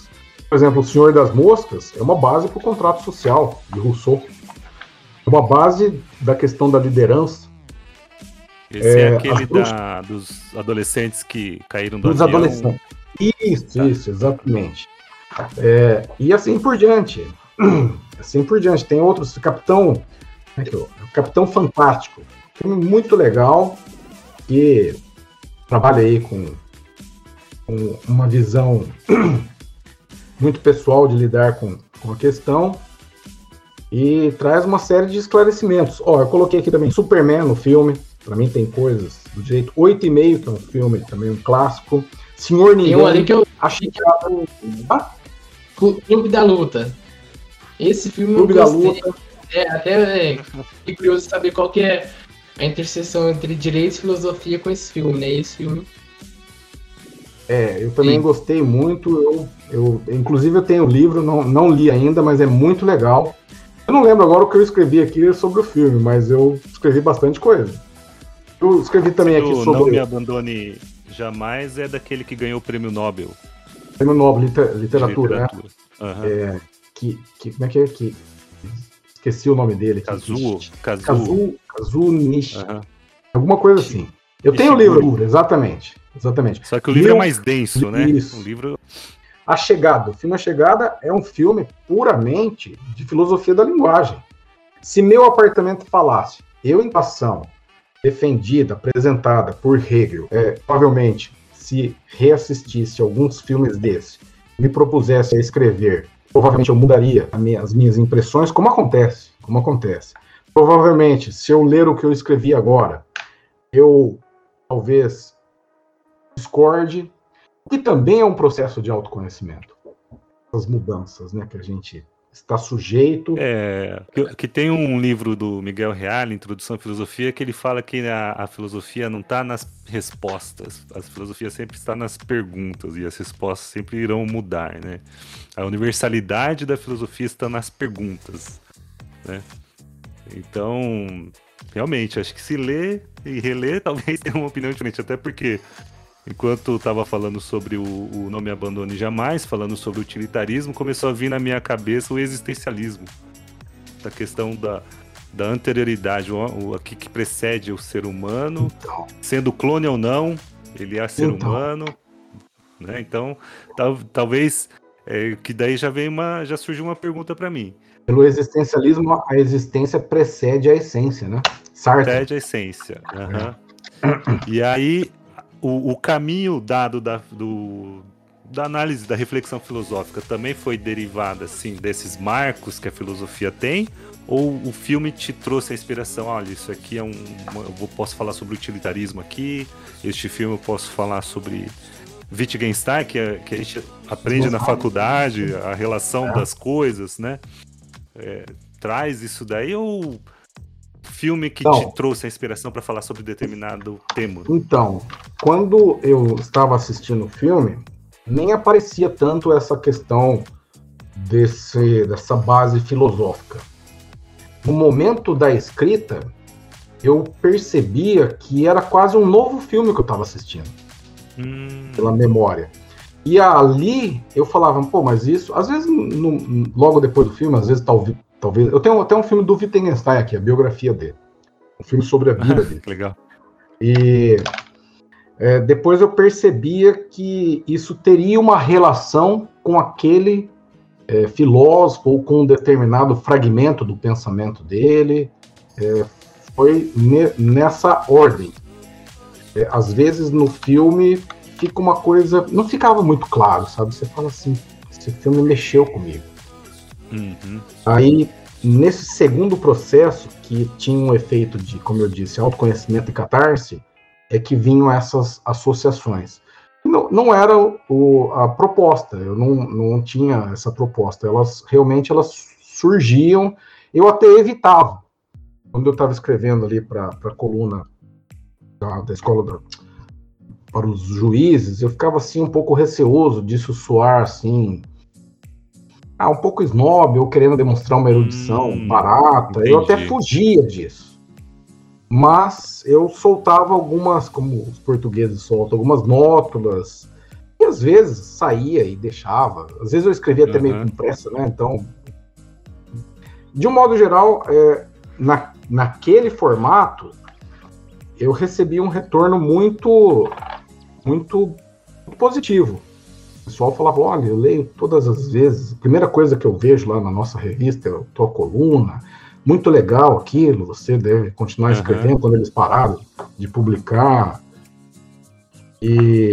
Por exemplo, O Senhor das Moscas é uma base para o contrato social de Rousseau. É uma base da questão da liderança.
Esse é, é aquele da, dos adolescentes que caíram do dos avião. Adolescentes.
Isso, tá. isso, exatamente. É, e assim por diante. [CLEARS THROAT] Assim por diante. Tem outros. Capitão. É é? Capitão Fantástico. Filme muito legal. Que trabalha aí com, com uma visão [CLEARS THROAT] muito pessoal de lidar com, com a questão e traz uma série de esclarecimentos. Ó, eu coloquei aqui também Superman no filme, para mim tem coisas do direito. Oito e meio, que é um filme também um clássico. Senhor Ninguém. Tem um
ali que eu achei que era o ah? Clube da Luta. Esse filme
Clube eu gostei. da Luta.
É, até é, fiquei curioso saber qual que é a interseção entre direito e filosofia com esse filme, né? Esse filme
é, eu também Sim. gostei muito. Eu, eu, inclusive, eu tenho o livro, não, não li ainda, mas é muito legal. Eu não lembro agora o que eu escrevi aqui sobre o filme, mas eu escrevi bastante coisa. Eu escrevi também aqui sobre.
Não Me Abandone Jamais é daquele que ganhou o prêmio Nobel.
Prêmio Nobel Liter, Literatura, literatura. né? Uhum. É, que, que, como é que é? Que, esqueci o nome dele.
Kazuo.
Kazuo, Kazuo Nishi. Uhum. Alguma coisa assim. Eu tenho o livro, exatamente. Exatamente.
Só que o livro é mais denso, né?
Isso. O livro... A Chegada. O filme A Chegada é um filme puramente de filosofia da linguagem. Se meu apartamento falasse, eu em ação, defendida, apresentada por Hegel, é, provavelmente, se reassistisse alguns filmes desse, me propusesse a escrever, provavelmente eu mudaria as minhas impressões, como acontece, como acontece. Provavelmente, se eu ler o que eu escrevi agora, eu talvez discorde, que também é um processo de autoconhecimento. As mudanças, né, que a gente está sujeito.
É, que, que, tem um livro do Miguel Real, Introdução à Filosofia, que ele fala que a, a filosofia não está nas respostas, a filosofia sempre está nas perguntas e as respostas sempre irão mudar, né? A universalidade da filosofia está nas perguntas, né? Então, realmente, acho que se ler e reler, [LAUGHS] talvez tenha uma opinião diferente, até porque Enquanto estava falando sobre o, o Não Me Abandone Jamais, falando sobre o utilitarismo, começou a vir na minha cabeça o existencialismo. A questão da, da anterioridade, o, o que, que precede o ser humano, então. sendo clone ou não, ele é ser então. humano. Né? Então, tal, talvez é, que daí já vem uma, já surgiu uma pergunta para mim.
Pelo existencialismo, a existência precede a essência, né?
Sartre. Precede a essência. Uhum. E aí o, o caminho dado da, do, da análise, da reflexão filosófica também foi derivada assim desses marcos que a filosofia tem? Ou o filme te trouxe a inspiração? Olha, isso aqui é um. Eu posso falar sobre utilitarismo aqui. Este filme eu posso falar sobre Wittgenstein, que, é, que a gente aprende na faculdade, a relação é. das coisas, né? É, traz isso daí ou filme que então, te trouxe a inspiração para falar sobre determinado tema?
Então, quando eu estava assistindo o filme, nem aparecia tanto essa questão desse, dessa base filosófica. No momento da escrita, eu percebia que era quase um novo filme que eu estava assistindo, hum. pela memória. E ali eu falava, pô, mas isso, às vezes, no, logo depois do filme, às vezes talvez, talvez. Eu tenho até um filme do Wittgenstein aqui, a biografia dele. Um filme sobre a vida [LAUGHS] dele.
Legal.
E é, depois eu percebia que isso teria uma relação com aquele é, filósofo ou com um determinado fragmento do pensamento dele. É, foi ne nessa ordem. É, às vezes no filme fica uma coisa. Não ficava muito claro, sabe? Você fala assim: esse filme mexeu comigo. Uhum. Aí, nesse segundo processo, que tinha um efeito de, como eu disse, autoconhecimento e catarse, é que vinham essas associações. Não, não era o, a proposta, eu não, não tinha essa proposta, elas realmente elas surgiam, eu até evitava. quando eu estava escrevendo ali para a coluna da, da escola para os juízes, eu ficava assim um pouco receoso disso soar assim ah, um pouco snob ou querendo demonstrar uma erudição hum, barata. Entendi. Eu até fugia disso. Mas eu soltava algumas, como os portugueses soltam, algumas nótulas. E às vezes saía e deixava. Às vezes eu escrevia uhum. até meio com pressa, né? Então, de um modo geral, é, na, naquele formato, eu recebi um retorno muito, muito positivo. O pessoal falava: olha, eu leio todas as vezes. A primeira coisa que eu vejo lá na nossa revista é a tua coluna. Muito legal aquilo, você deve continuar escrevendo uhum. quando eles pararam de publicar. E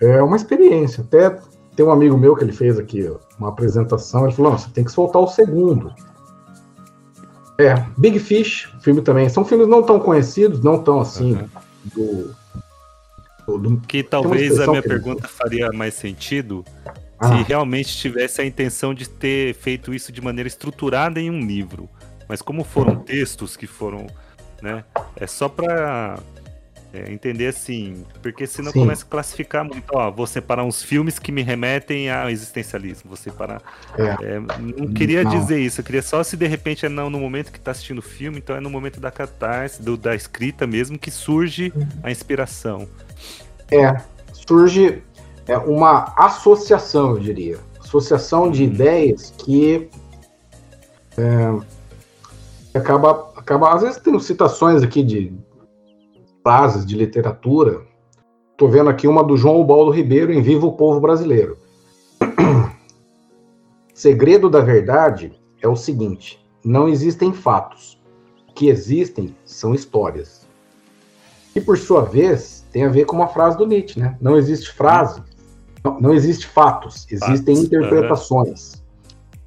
é uma experiência. Até tem um amigo meu que ele fez aqui uma apresentação, ele falou: você tem que soltar o segundo. É, Big Fish, filme também. São filmes não tão conhecidos, não tão assim, uhum. do,
que talvez a minha pergunta faria mais sentido ah. se realmente tivesse a intenção de ter feito isso de maneira estruturada em um livro. Mas como foram textos que foram, né? É só para é, entender assim, porque senão Sim. começa a classificar muito. Ó, vou separar uns filmes que me remetem ao existencialismo. Vou separar. É. É, não queria não. dizer isso, eu queria só se de repente é não no momento que está assistindo o filme, então é no momento da catarse, do, da escrita mesmo, que surge a inspiração.
É, surge é, uma associação, eu diria. Associação de uhum. ideias que é, acaba, acaba. Às vezes tem citações aqui de frases de literatura. Estou vendo aqui uma do João Ubaldo Ribeiro em Viva o Povo Brasileiro. [CLEARS THROAT] Segredo da verdade é o seguinte: não existem fatos. O que existem são histórias. E por sua vez, tem a ver com uma frase do Nietzsche, né? Não existe frase, não, não existe fatos, existem fatos, interpretações. Uhum.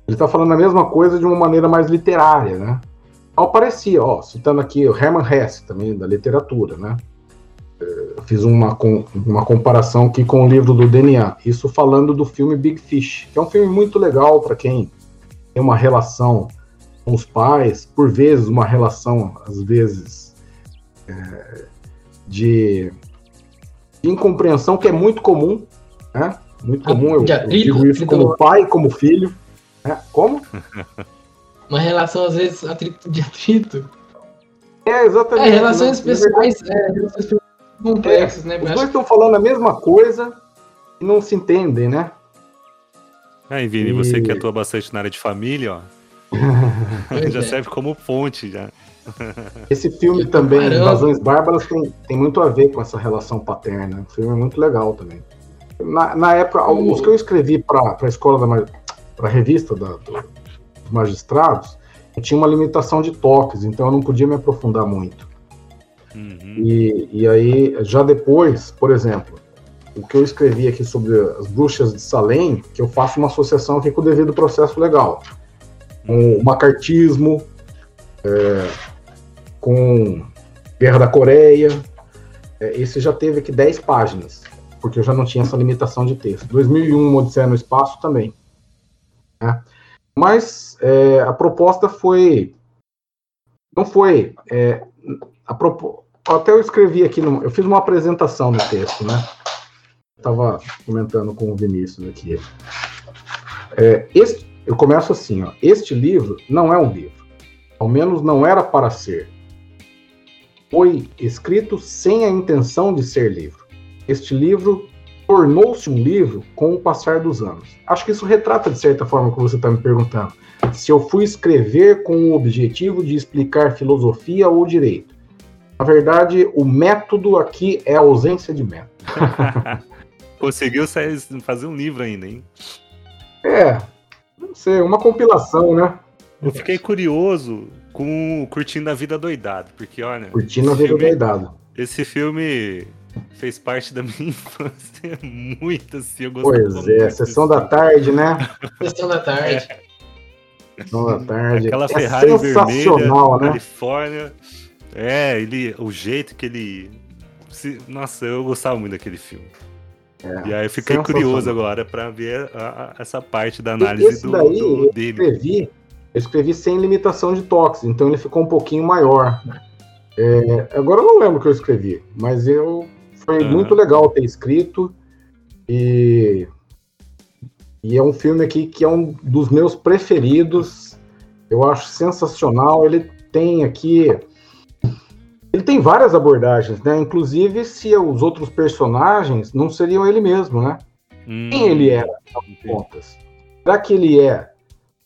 Ele está falando a mesma coisa de uma maneira mais literária, né? Ao parecia, ó, citando aqui o Hermann Hesse, também da literatura, né? Eu fiz uma, uma comparação aqui com o livro do DNA, isso falando do filme Big Fish, que é um filme muito legal para quem tem uma relação com os pais, por vezes uma relação, às vezes, é, de, de, incompreensão que é muito comum, né? Muito comum, eu, eu digo isso como pai, como filho. Né? Como? [LAUGHS]
uma relação, às vezes, atrito de atrito.
É, exatamente.
É, relações pessoais, é, relações complexas,
é,
né?
Os dois estão falando a mesma coisa e não se entendem, né?
Aí, Vini, e... você que atua bastante na área de família, ó. [LAUGHS] [LAUGHS] já é. serve como ponte, já. [LAUGHS]
Esse filme também, Caramba. Invasões Bárbaras, tem, tem muito a ver com essa relação paterna. O filme é muito legal também. Na, na época, uh. os que eu escrevi para a escola da para a revista da, do, magistrados, eu tinha uma limitação de toques, então eu não podia me aprofundar muito. Uhum. E, e aí, já depois, por exemplo, o que eu escrevi aqui sobre as bruxas de Salem, que eu faço uma associação aqui com o devido processo legal. Com o macartismo, é, com Guerra da Coreia. É, esse já teve aqui 10 páginas, porque eu já não tinha essa limitação de texto. 2001, Odisseia no Espaço também. Né? Mas é, a proposta foi. Não foi. É, até eu escrevi aqui, no, eu fiz uma apresentação no texto, né? Estava comentando com o Vinícius aqui. É, este, eu começo assim: ó, este livro não é um livro. Ao menos não era para ser. Foi escrito sem a intenção de ser livro. Este livro tornou-se um livro com o passar dos anos. Acho que isso retrata, de certa forma, o que você está me perguntando. Se eu fui escrever com o objetivo de explicar filosofia ou direito. Na verdade, o método aqui é a ausência de método. [LAUGHS]
Conseguiu fazer um livro ainda, hein?
É, não sei, uma compilação, né?
Eu fiquei curioso com Curtindo a Vida Doidado, porque olha.
Curtindo a Vida filme, Doidado.
Esse filme fez parte da minha [LAUGHS] infância muito, assim, eu gostei
Pois é, sessão da tarde, né?
Sessão da tarde.
Sessão da tarde.
Aquela é Ferrari vermelha, né? Califórnia. É, ele, o jeito que ele. Se, nossa, eu gostava muito daquele filme. É, e aí eu fiquei curioso agora para ver a, a, essa parte da análise
Esse
do,
daí,
do
eu dele. Escrevi, Eu escrevi sem limitação de toques, então ele ficou um pouquinho maior. É, agora eu não lembro o que eu escrevi, mas eu foi uhum. muito legal ter escrito e e é um filme aqui que é um dos meus preferidos. Eu acho sensacional. Ele tem aqui ele tem várias abordagens, né? Inclusive se os outros personagens não seriam ele mesmo, né? Hum, Quem ele era, afinal contas? Será que ele é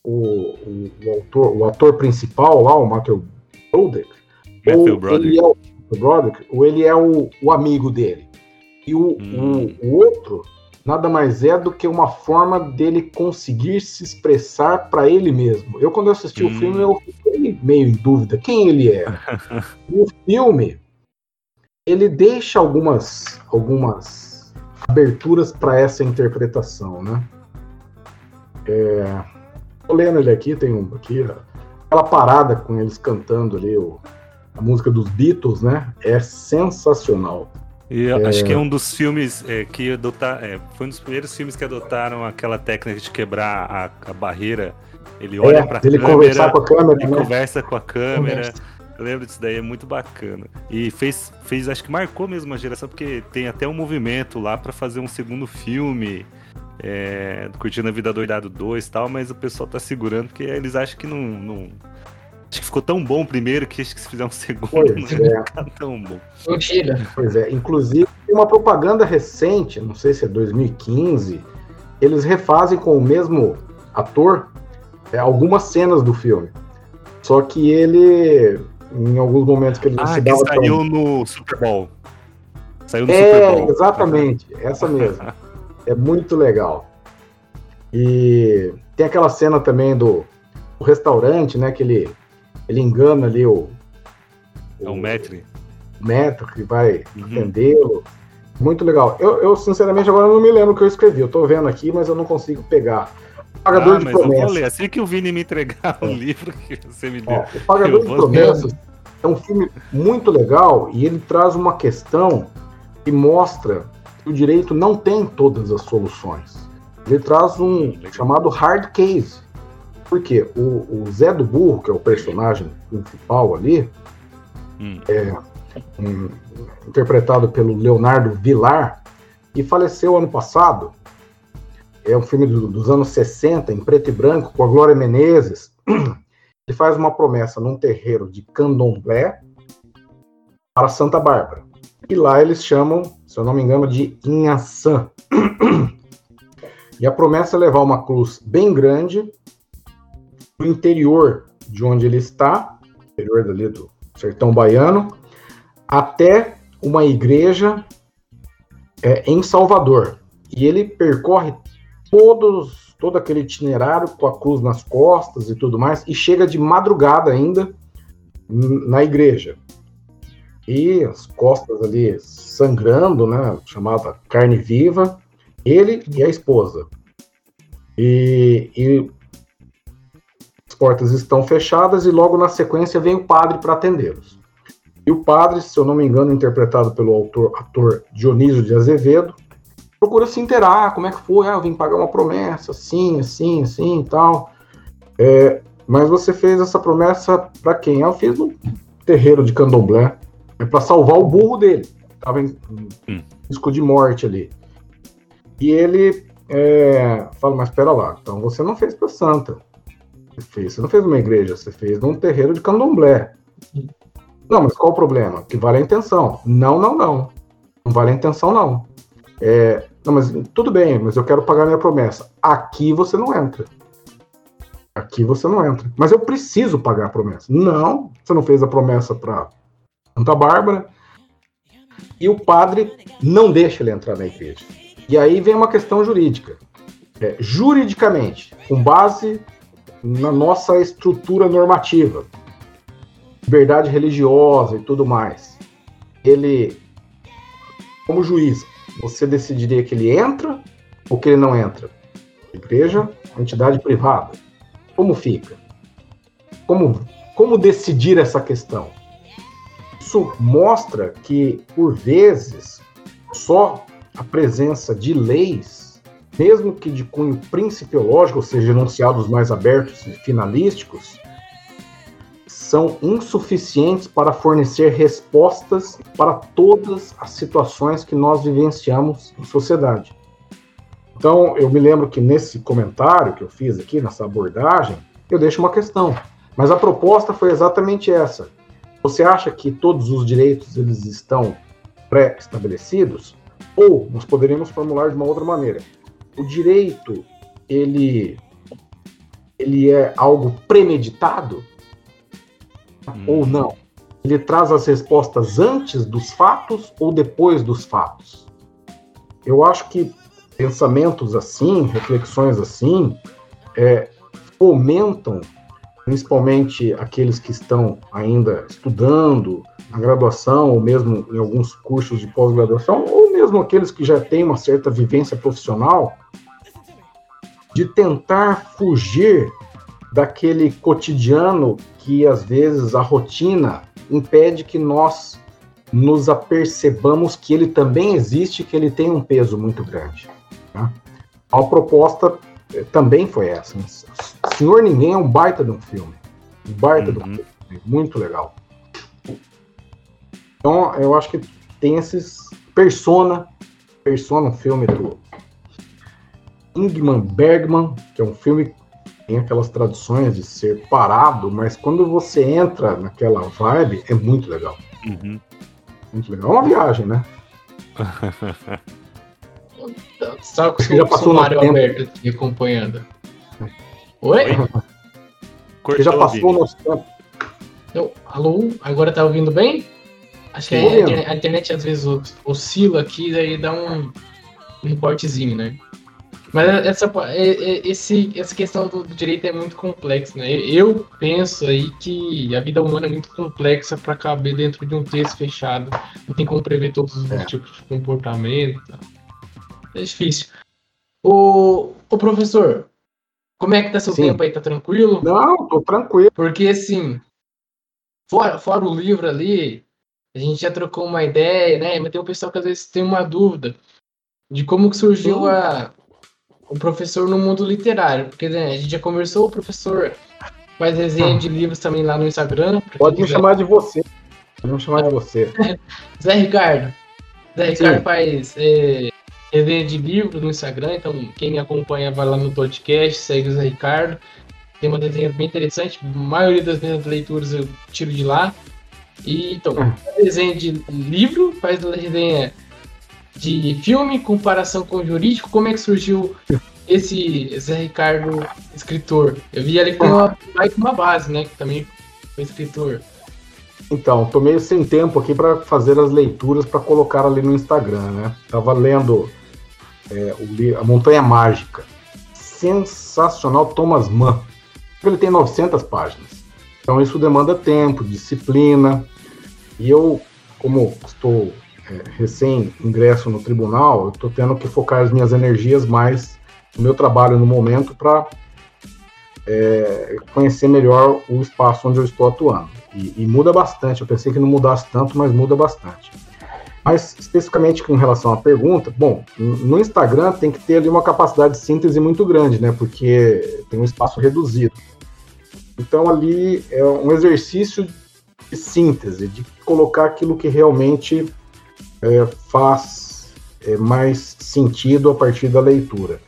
o, o, o, autor, o ator principal lá, o Matthew Broderick? Matthew Broderick. Ele é o, Broderick, ou ele é o, o amigo dele? E o, hum. o, o outro nada mais é do que uma forma dele conseguir se expressar para ele mesmo. Eu, quando eu assisti hum. o filme, eu fiquei meio em dúvida quem ele é. [LAUGHS] o filme, ele deixa algumas, algumas aberturas para essa interpretação, né? É, tô lendo ele aqui, tem um aqui, aquela parada com eles cantando ali o, a música dos Beatles, né? É sensacional.
E é... acho que é um dos filmes é, que adotar, é, foi um dos primeiros filmes que adotaram aquela técnica de quebrar a, a barreira. Ele olha é, para a câmera, conversar com a câmera, ele né? conversa com a câmera. Conversa. Eu lembro disso daí, é muito bacana. E fez, fez, acho que marcou mesmo a geração, porque tem até um movimento lá para fazer um segundo filme, é, Curtindo a Vida Doidado 2 e tal, mas o pessoal tá segurando porque eles acham que não, não Acho que ficou tão bom primeiro que acho que se fizer um segundo pois [LAUGHS] não é. ficar tão bom.
Mentira. Pois é. Inclusive, tem uma propaganda recente, não sei se é 2015, eles refazem com o mesmo ator é, algumas cenas do filme. Só que ele, em alguns momentos que ele
ah, se dava... Ah, saiu no Super Bowl.
Saiu no é, Super Bowl. exatamente. Essa mesmo. é muito legal. E tem aquela cena também do restaurante, né, que ele ele engana ali o.
É o, o Metri.
Metro que vai uhum. atendê-lo. Muito legal. Eu, eu, sinceramente, agora não me lembro o que eu escrevi. Eu tô vendo aqui, mas eu não consigo pegar.
Pagador ah, de promessas. Eu vou ler. Assim que o Vini me entregar o é. livro que você me deu.
O Pagador de Promessas é um filme muito legal e ele traz uma questão que mostra que o direito não tem todas as soluções. Ele traz um chamado hard case, porque o, o Zé do Burro, que é o personagem principal ali, hum. é, um, interpretado pelo Leonardo Vilar, que faleceu ano passado. É um filme do, dos anos 60, em preto e branco, com a Glória Menezes. [CLEARS THROAT] Ele faz uma promessa num terreiro de candomblé para Santa Bárbara. E lá eles chamam, se eu não me engano, de Inhaçã. [CLEARS THROAT] E a promessa é levar uma cruz bem grande no interior de onde ele está, interior dali do sertão baiano, até uma igreja é, em Salvador. E ele percorre todos, todo aquele itinerário com a cruz nas costas e tudo mais, e chega de madrugada ainda na igreja. E as costas ali sangrando, né, chamada carne viva, ele e a esposa. E, e portas estão fechadas e logo na sequência vem o padre para atendê-los. E o padre, se eu não me engano, interpretado pelo autor, ator Dionísio de Azevedo, procura se inteirar, como é que foi, ah, eu vim pagar uma promessa, assim, assim, assim e tal. É, mas você fez essa promessa para quem? Eu fiz no terreiro de candomblé, é para salvar o burro dele, estava em, em hum. risco de morte ali. E ele é, fala, mas espera lá, então você não fez para santa, você fez. Você não fez uma igreja, você fez num terreiro de candomblé. Não, mas qual o problema? Que vale a intenção. Não, não, não. Não vale a intenção, não. É, não, mas tudo bem, mas eu quero pagar minha promessa. Aqui você não entra. Aqui você não entra. Mas eu preciso pagar a promessa. Não, você não fez a promessa para Santa Bárbara. E o padre não deixa ele entrar na igreja. E aí vem uma questão jurídica. É, juridicamente, com base na nossa estrutura normativa, liberdade religiosa e tudo mais, ele, como juiz, você decidiria que ele entra ou que ele não entra? Igreja, entidade privada. Como fica? Como, como decidir essa questão? Isso mostra que, por vezes, só a presença de leis mesmo que de cunho principiológico, ou seja, enunciados mais abertos e finalísticos, são insuficientes para fornecer respostas para todas as situações que nós vivenciamos em sociedade. Então, eu me lembro que nesse comentário que eu fiz aqui, nessa abordagem, eu deixo uma questão. Mas a proposta foi exatamente essa. Você acha que todos os direitos eles estão pré-estabelecidos? Ou nós poderíamos formular de uma outra maneira. O direito, ele, ele é algo premeditado? Hum. Ou não? Ele traz as respostas antes dos fatos ou depois dos fatos? Eu acho que pensamentos assim, reflexões assim, é, fomentam principalmente aqueles que estão ainda estudando na graduação, ou mesmo em alguns cursos de pós-graduação, ou mesmo aqueles que já têm uma certa vivência profissional, de tentar fugir daquele cotidiano que às vezes a rotina impede que nós nos apercebamos que ele também existe, que ele tem um peso muito grande. Tá? A proposta eh, também foi essa. Senhor Ninguém é um baita de um filme. Um baita uhum. de um uhum. filme. Muito legal. Então, eu acho que tem esses. Persona. Persona, um filme do Ingmar Bergman, que é um filme que tem aquelas tradições de ser parado, mas quando você entra naquela vibe, é muito legal. Uhum. Muito legal. É uma viagem, né? [LAUGHS]
Só que já passou o Mário Alberto aqui acompanhando. Oi?
Oi? já passou o nosso tempo.
Eu, alô? Agora tá ouvindo bem? Acho que a, a, internet às vezes oscila aqui, daí dá um, um cortezinho, né? Mas essa, esse, essa questão do, direito é muito complexa, né? Eu penso aí que a vida humana é muito complexa para caber dentro de um texto fechado. Não tem como prever todos os é. tipos de comportamento. É difícil. O, o professor, como é que tá seu Sim. tempo aí? Tá tranquilo?
Não, tô tranquilo.
Porque assim, fora, fora o livro ali, a gente já trocou uma ideia, né? Mas tem um pessoal que às vezes tem uma dúvida de como que surgiu a, o professor no mundo literário. Porque né, a gente já conversou, o professor faz resenha de livros também lá no Instagram.
Pode me chamar de você. Pode me chamar de você. [LAUGHS]
Zé Ricardo. Zé Ricardo Sim. faz é, resenha de livro no Instagram, então quem me acompanha vai lá no podcast, segue o Zé Ricardo. Tem uma desenha bem interessante, a maioria das minhas leituras eu tiro de lá. E então, hum. desenha de livro, faz desenha de filme, comparação com o jurídico, como é que surgiu esse Zé Ricardo escritor? Eu vi ali tem uma, uma base, né? Que também foi escritor.
Então, tô meio sem tempo aqui para fazer as leituras para colocar ali no Instagram, né? Tava lendo é, o, A Montanha Mágica. Sensacional, Thomas Mann. Ele tem 900 páginas. Então isso demanda tempo, disciplina. E eu, como estou é, recém-ingresso no tribunal, estou tendo que focar as minhas energias mais no meu trabalho no momento para é, conhecer melhor o espaço onde eu estou atuando. E, e, muda bastante. Eu pensei que não mudasse tanto, mas muda bastante. Mas especificamente com relação à pergunta, bom, no Instagram tem que ter ali uma capacidade de síntese muito grande, né? Porque tem um espaço reduzido. Então ali é um exercício de síntese, de colocar aquilo que realmente é, faz é, mais sentido a partir da leitura.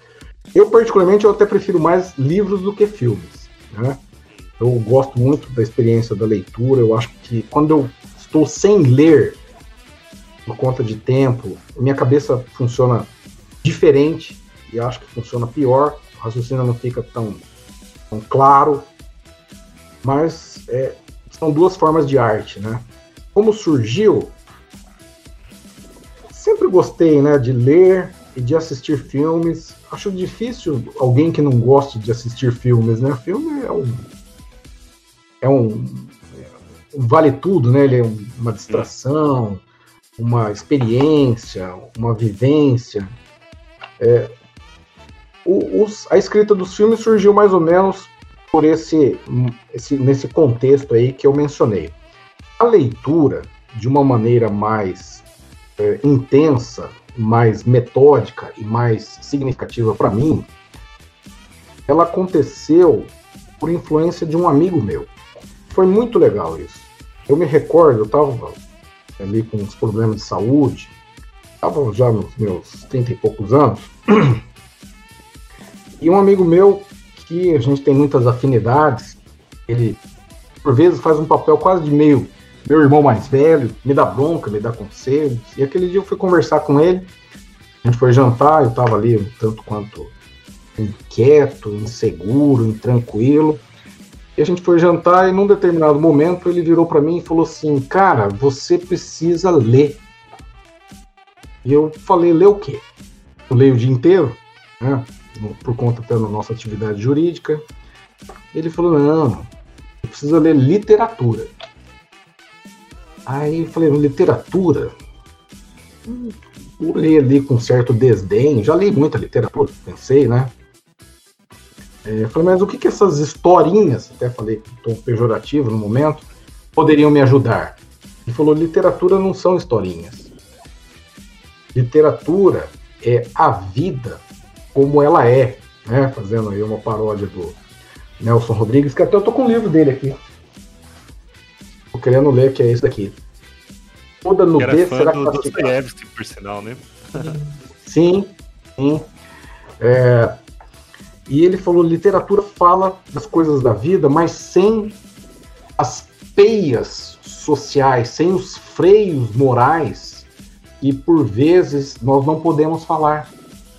Eu particularmente eu até prefiro mais livros do que filmes, né? Eu gosto muito da experiência da leitura. Eu acho que quando eu estou sem ler por conta de tempo, minha cabeça funciona diferente e acho que funciona pior. O raciocínio não fica tão, tão claro. Mas é, são duas formas de arte, né? Como surgiu? Sempre gostei, né, de ler e de assistir filmes. Acho difícil alguém que não goste de assistir filmes, né? Filme é um é um, um vale tudo, né? Ele é uma distração uma experiência, uma vivência. É, o, os, a escrita dos filmes surgiu mais ou menos por esse, esse, nesse contexto aí que eu mencionei. A leitura, de uma maneira mais é, intensa, mais metódica e mais significativa para mim, ela aconteceu por influência de um amigo meu. Foi muito legal isso. Eu me recordo, eu estava ali com uns problemas de saúde, estava já nos meus 30 e poucos anos, [CLEARS THROAT] e um amigo meu que a gente tem muitas afinidades, ele por vezes faz um papel quase de meio meu irmão mais velho, me dá bronca, me dá conselhos. E aquele dia eu fui conversar com ele, a gente foi jantar, eu estava ali um tanto quanto inquieto, inseguro, intranquilo. E a gente foi jantar e num determinado momento ele virou para mim e falou assim: "Cara, você precisa ler". E eu falei: "Ler o quê?". Eu leio o dia inteiro, né? Por conta da nossa atividade jurídica. Ele falou: "Não, precisa ler literatura". Aí eu falei: "Literatura?" Hum, eu li ali com certo desdém, já li muita literatura, pensei, né? É, falei, mas o que, que essas historinhas, até falei tom pejorativo no momento, poderiam me ajudar? Ele falou, literatura não são historinhas. Literatura é a vida como ela é, né? Fazendo aí uma paródia do Nelson Rodrigues, que até eu tô com o livro dele aqui. Tô querendo ler, que é esse daqui.
Toda nudez será do Dostoiévski, por sinal, né?
sim, sim. É, e ele falou: literatura fala das coisas da vida, mas sem as peias sociais, sem os freios morais e por vezes nós não podemos falar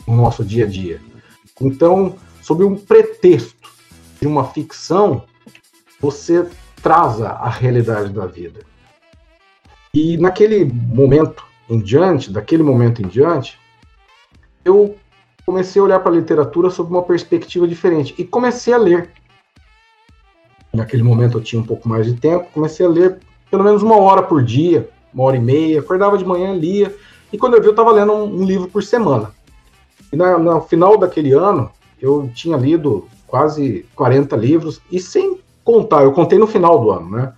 no nosso dia a dia. Então, sob um pretexto de uma ficção, você traz a realidade da vida. E naquele momento em diante, daquele momento em diante, eu comecei a olhar para a literatura sob uma perspectiva diferente e comecei a ler. Naquele momento eu tinha um pouco mais de tempo, comecei a ler pelo menos uma hora por dia, uma hora e meia, acordava de manhã, lia, e quando eu vi eu estava lendo um, um, livro por semana. E na, no final daquele ano, eu tinha lido quase 40 livros, e sem contar, eu contei no final do ano, né?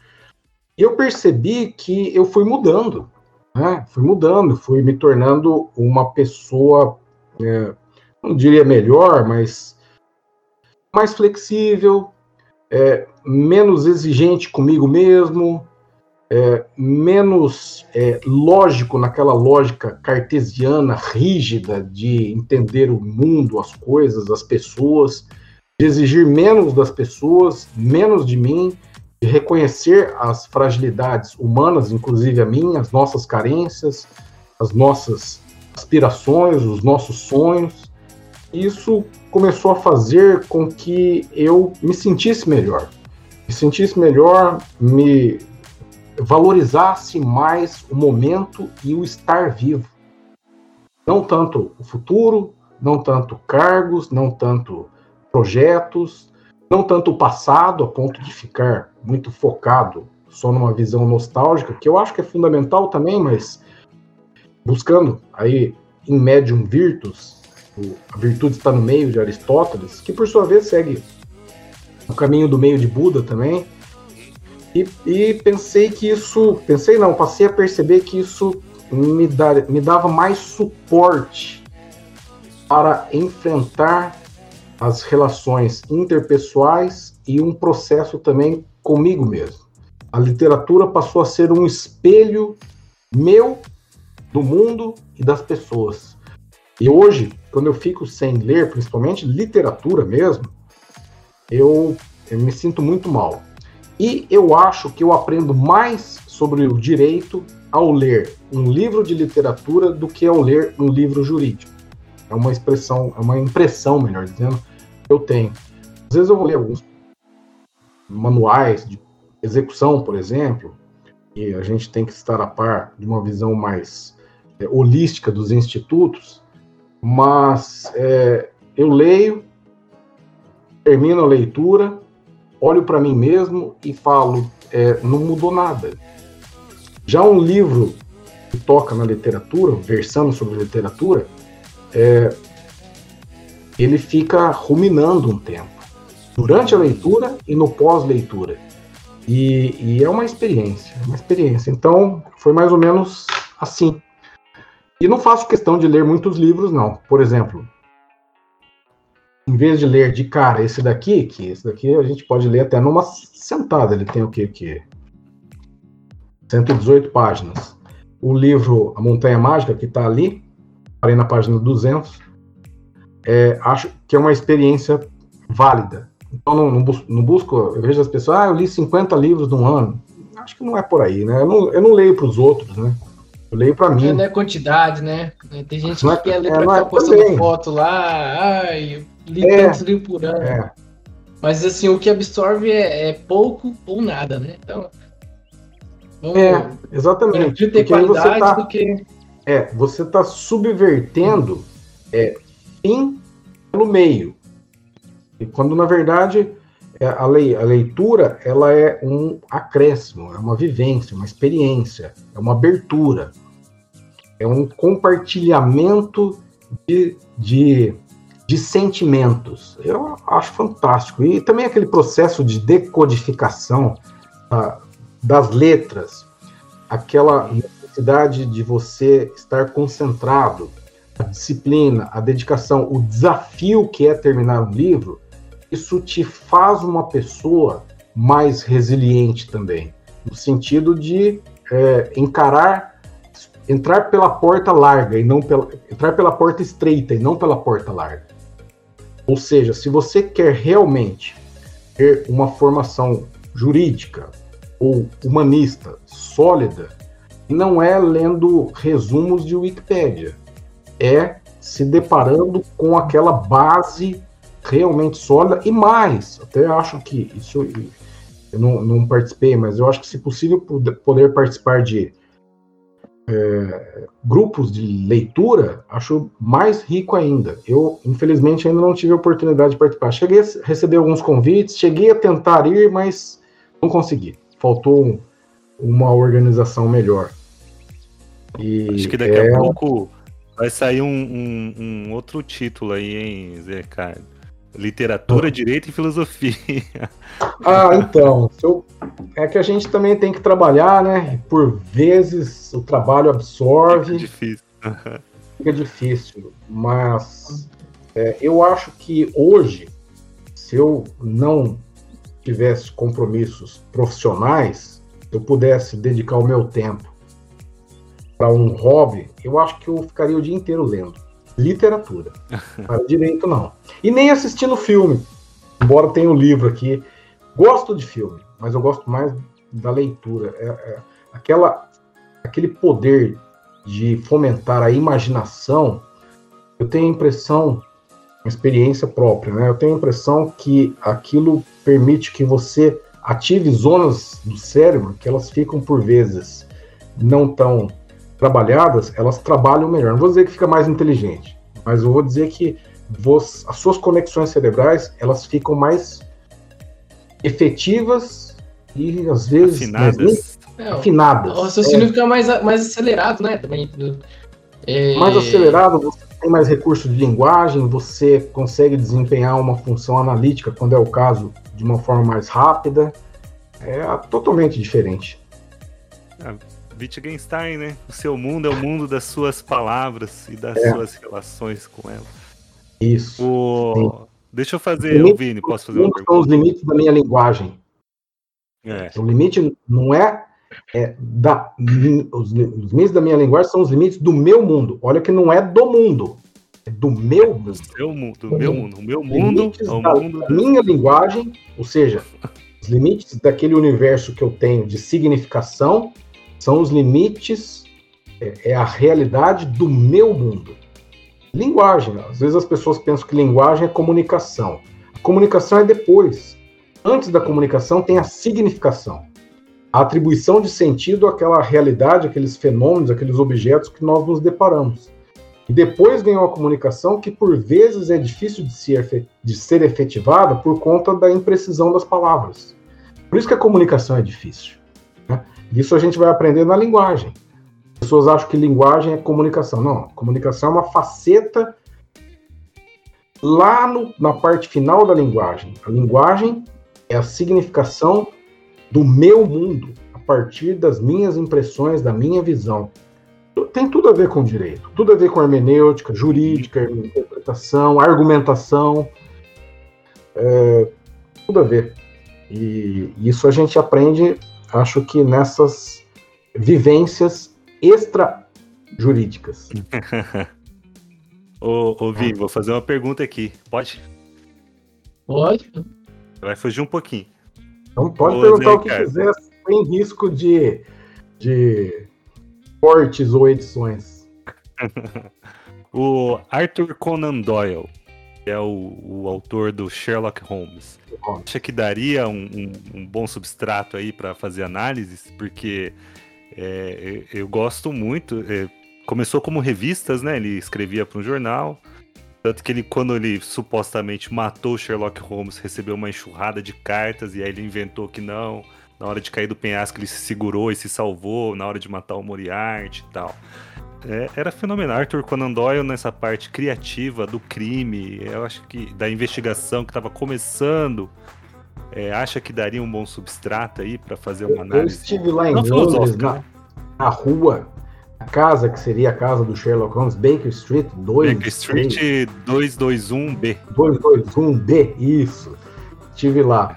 E eu percebi que eu fui mudando, né? Fui mudando, fui me tornando uma pessoa é, não diria melhor, mas mais flexível, é, menos exigente comigo mesmo, é, menos é, lógico naquela lógica cartesiana rígida de entender o mundo, as coisas, as pessoas, de exigir menos das pessoas, menos de mim, de reconhecer as fragilidades humanas, inclusive a minha, as nossas carências, as nossas aspirações, os nossos sonhos isso começou a fazer com que eu me sentisse melhor. Me sentisse melhor, me valorizasse mais o momento e o estar vivo. Não tanto o futuro, não tanto cargos, não tanto projetos, não tanto o passado, a ponto de ficar muito focado só numa visão nostálgica, que eu acho que é fundamental também, mas buscando aí em médium virtus, a virtude está no meio de Aristóteles, que por sua vez segue o caminho do meio de Buda também. E, e pensei que isso, pensei não, passei a perceber que isso me, dar, me dava mais suporte para enfrentar as relações interpessoais e um processo também comigo mesmo. A literatura passou a ser um espelho meu, do mundo e das pessoas. E hoje, quando eu fico sem ler, principalmente literatura mesmo, eu, eu me sinto muito mal. E eu acho que eu aprendo mais sobre o direito ao ler um livro de literatura do que ao ler um livro jurídico. É uma expressão, é uma impressão, melhor dizendo, que eu tenho. Às vezes eu vou ler alguns manuais de execução, por exemplo, e a gente tem que estar a par de uma visão mais é, holística dos institutos, mas é, eu leio, termino a leitura, olho para mim mesmo e falo: é, não mudou nada. Já um livro que toca na literatura, versando sobre literatura, é, ele fica ruminando um tempo, durante a leitura e no pós-leitura. E, e, é uma experiência, uma experiência. Então, foi mais ou menos assim. E não faço questão de ler muitos livros, não. Por exemplo, em vez de ler de cara esse daqui, que esse daqui a gente pode ler até numa sentada, ele tem o que que 118 páginas. O livro A Montanha Mágica que está ali, parei na página 200, é, acho que é uma experiência válida. Então não, não, busco, não, busco, eu vejo as pessoas, ah, eu li 50 livros num ano. Acho que não é por aí, né? Eu não, eu não leio para os outros, né? Eu leio para mim.
Não é quantidade, né? Tem gente é que quer ler para ficar postando também. foto lá, ai, li é, tantos livros por ano. É. Mas assim, o que absorve é, é, pouco ou nada, né? Então.
Vamos, é, exatamente.
Ter Porque você tá, do que.
É, você está subvertendo é, fim pelo meio. E quando na verdade é, a, lei, a leitura ela é um acréscimo, é uma vivência, uma experiência, é uma abertura, é um compartilhamento de, de de sentimentos. Eu acho fantástico. E também aquele processo de decodificação ah, das letras, aquela necessidade de você estar concentrado, a disciplina, a dedicação, o desafio que é terminar um livro, isso te faz uma pessoa mais resiliente também, no sentido de é, encarar, entrar pela porta larga e não pela, entrar pela porta estreita e não pela porta larga. Ou seja, se você quer realmente ter uma formação jurídica ou humanista sólida, não é lendo resumos de Wikipédia, é se deparando com aquela base realmente sólida e mais. Até acho que isso eu não, não participei, mas eu acho que se possível poder participar de é, grupos de leitura, acho mais rico ainda. Eu, infelizmente, ainda não tive a oportunidade de participar. Cheguei a receber alguns convites, cheguei a tentar ir, mas não consegui. Faltou um, uma organização melhor.
E acho que daqui é... a pouco vai sair um, um, um, outro título aí, hein, Zé Ricardo? Literatura, direito e filosofia. [LAUGHS]
Ah, então. Eu, é que a gente também tem que trabalhar, né? Por vezes o trabalho absorve. Fica
difícil. [LAUGHS]
Fica difícil. Mas é, eu acho que hoje, se eu não tivesse compromissos profissionais, eu pudesse dedicar o meu tempo para um hobby, eu acho que eu ficaria o dia inteiro lendo literatura. [LAUGHS] Para direito, não. E nem assistindo filme. Embora tenha o um livro aqui. Gosto de filme, mas eu gosto mais da leitura. É, é, aquela, aquele poder de fomentar a imaginação, eu tenho a impressão, uma experiência própria, né? Eu tenho a impressão que aquilo permite que você ative zonas do cérebro que elas ficam por vezes não tão trabalhadas, elas trabalham melhor. Não vou dizer que fica mais inteligente, mas eu vou dizer que vos, as suas conexões cerebrais elas ficam mais efetivas e às vezes
afinadas.
É, afinadas.
O raciocínio é. fica mais, mais acelerado, né? Também.
É... Mais acelerado, você tem mais recursos de linguagem, você consegue desempenhar uma função analítica, quando é o caso, de uma forma mais rápida. É totalmente diferente.
É Wittgenstein, né? O seu mundo é o mundo das suas palavras e das é. suas relações com ela.
Isso.
O... Deixa eu fazer, limite, Vini, posso fazer uma
pergunta? São os limites da minha linguagem. É. O limite não é, é da, os, os limites da minha linguagem são os limites do meu mundo. Olha que não é do mundo, é do meu mundo.
Do seu mundo, do meu mundo. O meu mundo é o
da,
mundo
da minha linguagem, ou seja, [LAUGHS] os limites daquele universo que eu tenho de significação são os limites, é, é a realidade do meu mundo. Linguagem, às vezes as pessoas pensam que linguagem é comunicação. A comunicação é depois. Antes da comunicação tem a significação. A atribuição de sentido àquela realidade, aqueles fenômenos, aqueles objetos que nós nos deparamos. E depois vem a comunicação que por vezes é difícil de ser, de ser efetivada por conta da imprecisão das palavras. Por isso que a comunicação é difícil. Isso a gente vai aprender na linguagem. As pessoas acham que linguagem é comunicação. Não, comunicação é uma faceta lá no, na parte final da linguagem. A linguagem é a significação do meu mundo, a partir das minhas impressões, da minha visão. tem tudo a ver com direito, tudo a ver com hermenêutica, jurídica, interpretação, argumentação, é, tudo a ver. E isso a gente aprende, acho que nessas vivências extra-jurídicas. [LAUGHS]
ô, ô Vi, vou fazer uma pergunta aqui. Pode?
Pode.
Vai fugir um pouquinho.
Então pode ô, perguntar Zé, o que cara. quiser, sem risco de, de cortes ou edições. [LAUGHS]
o Arthur Conan Doyle é o, o, autor do Sherlock Holmes. Acha que daria um, um, um bom substrato aí para fazer análises? Porque é, eu gosto muito. É, começou como revistas, né? Ele escrevia para um jornal. Tanto que ele, quando ele supostamente matou Sherlock Holmes, recebeu uma enxurrada de cartas e aí ele inventou que não. Na hora de cair do penhasco, ele se segurou e se salvou. Na hora de matar o Moriarty e tal. É, era fenomenal. Arthur Conan Doyle nessa parte criativa do crime, eu acho que da investigação que estava começando. É, acha que daria um bom substrato aí para fazer uma análise?
Eu estive lá em Londres, na, né? na rua, a casa que seria a casa do Sherlock Holmes, Baker Street 2.
Baker Street 221B.
221B, isso. Estive lá.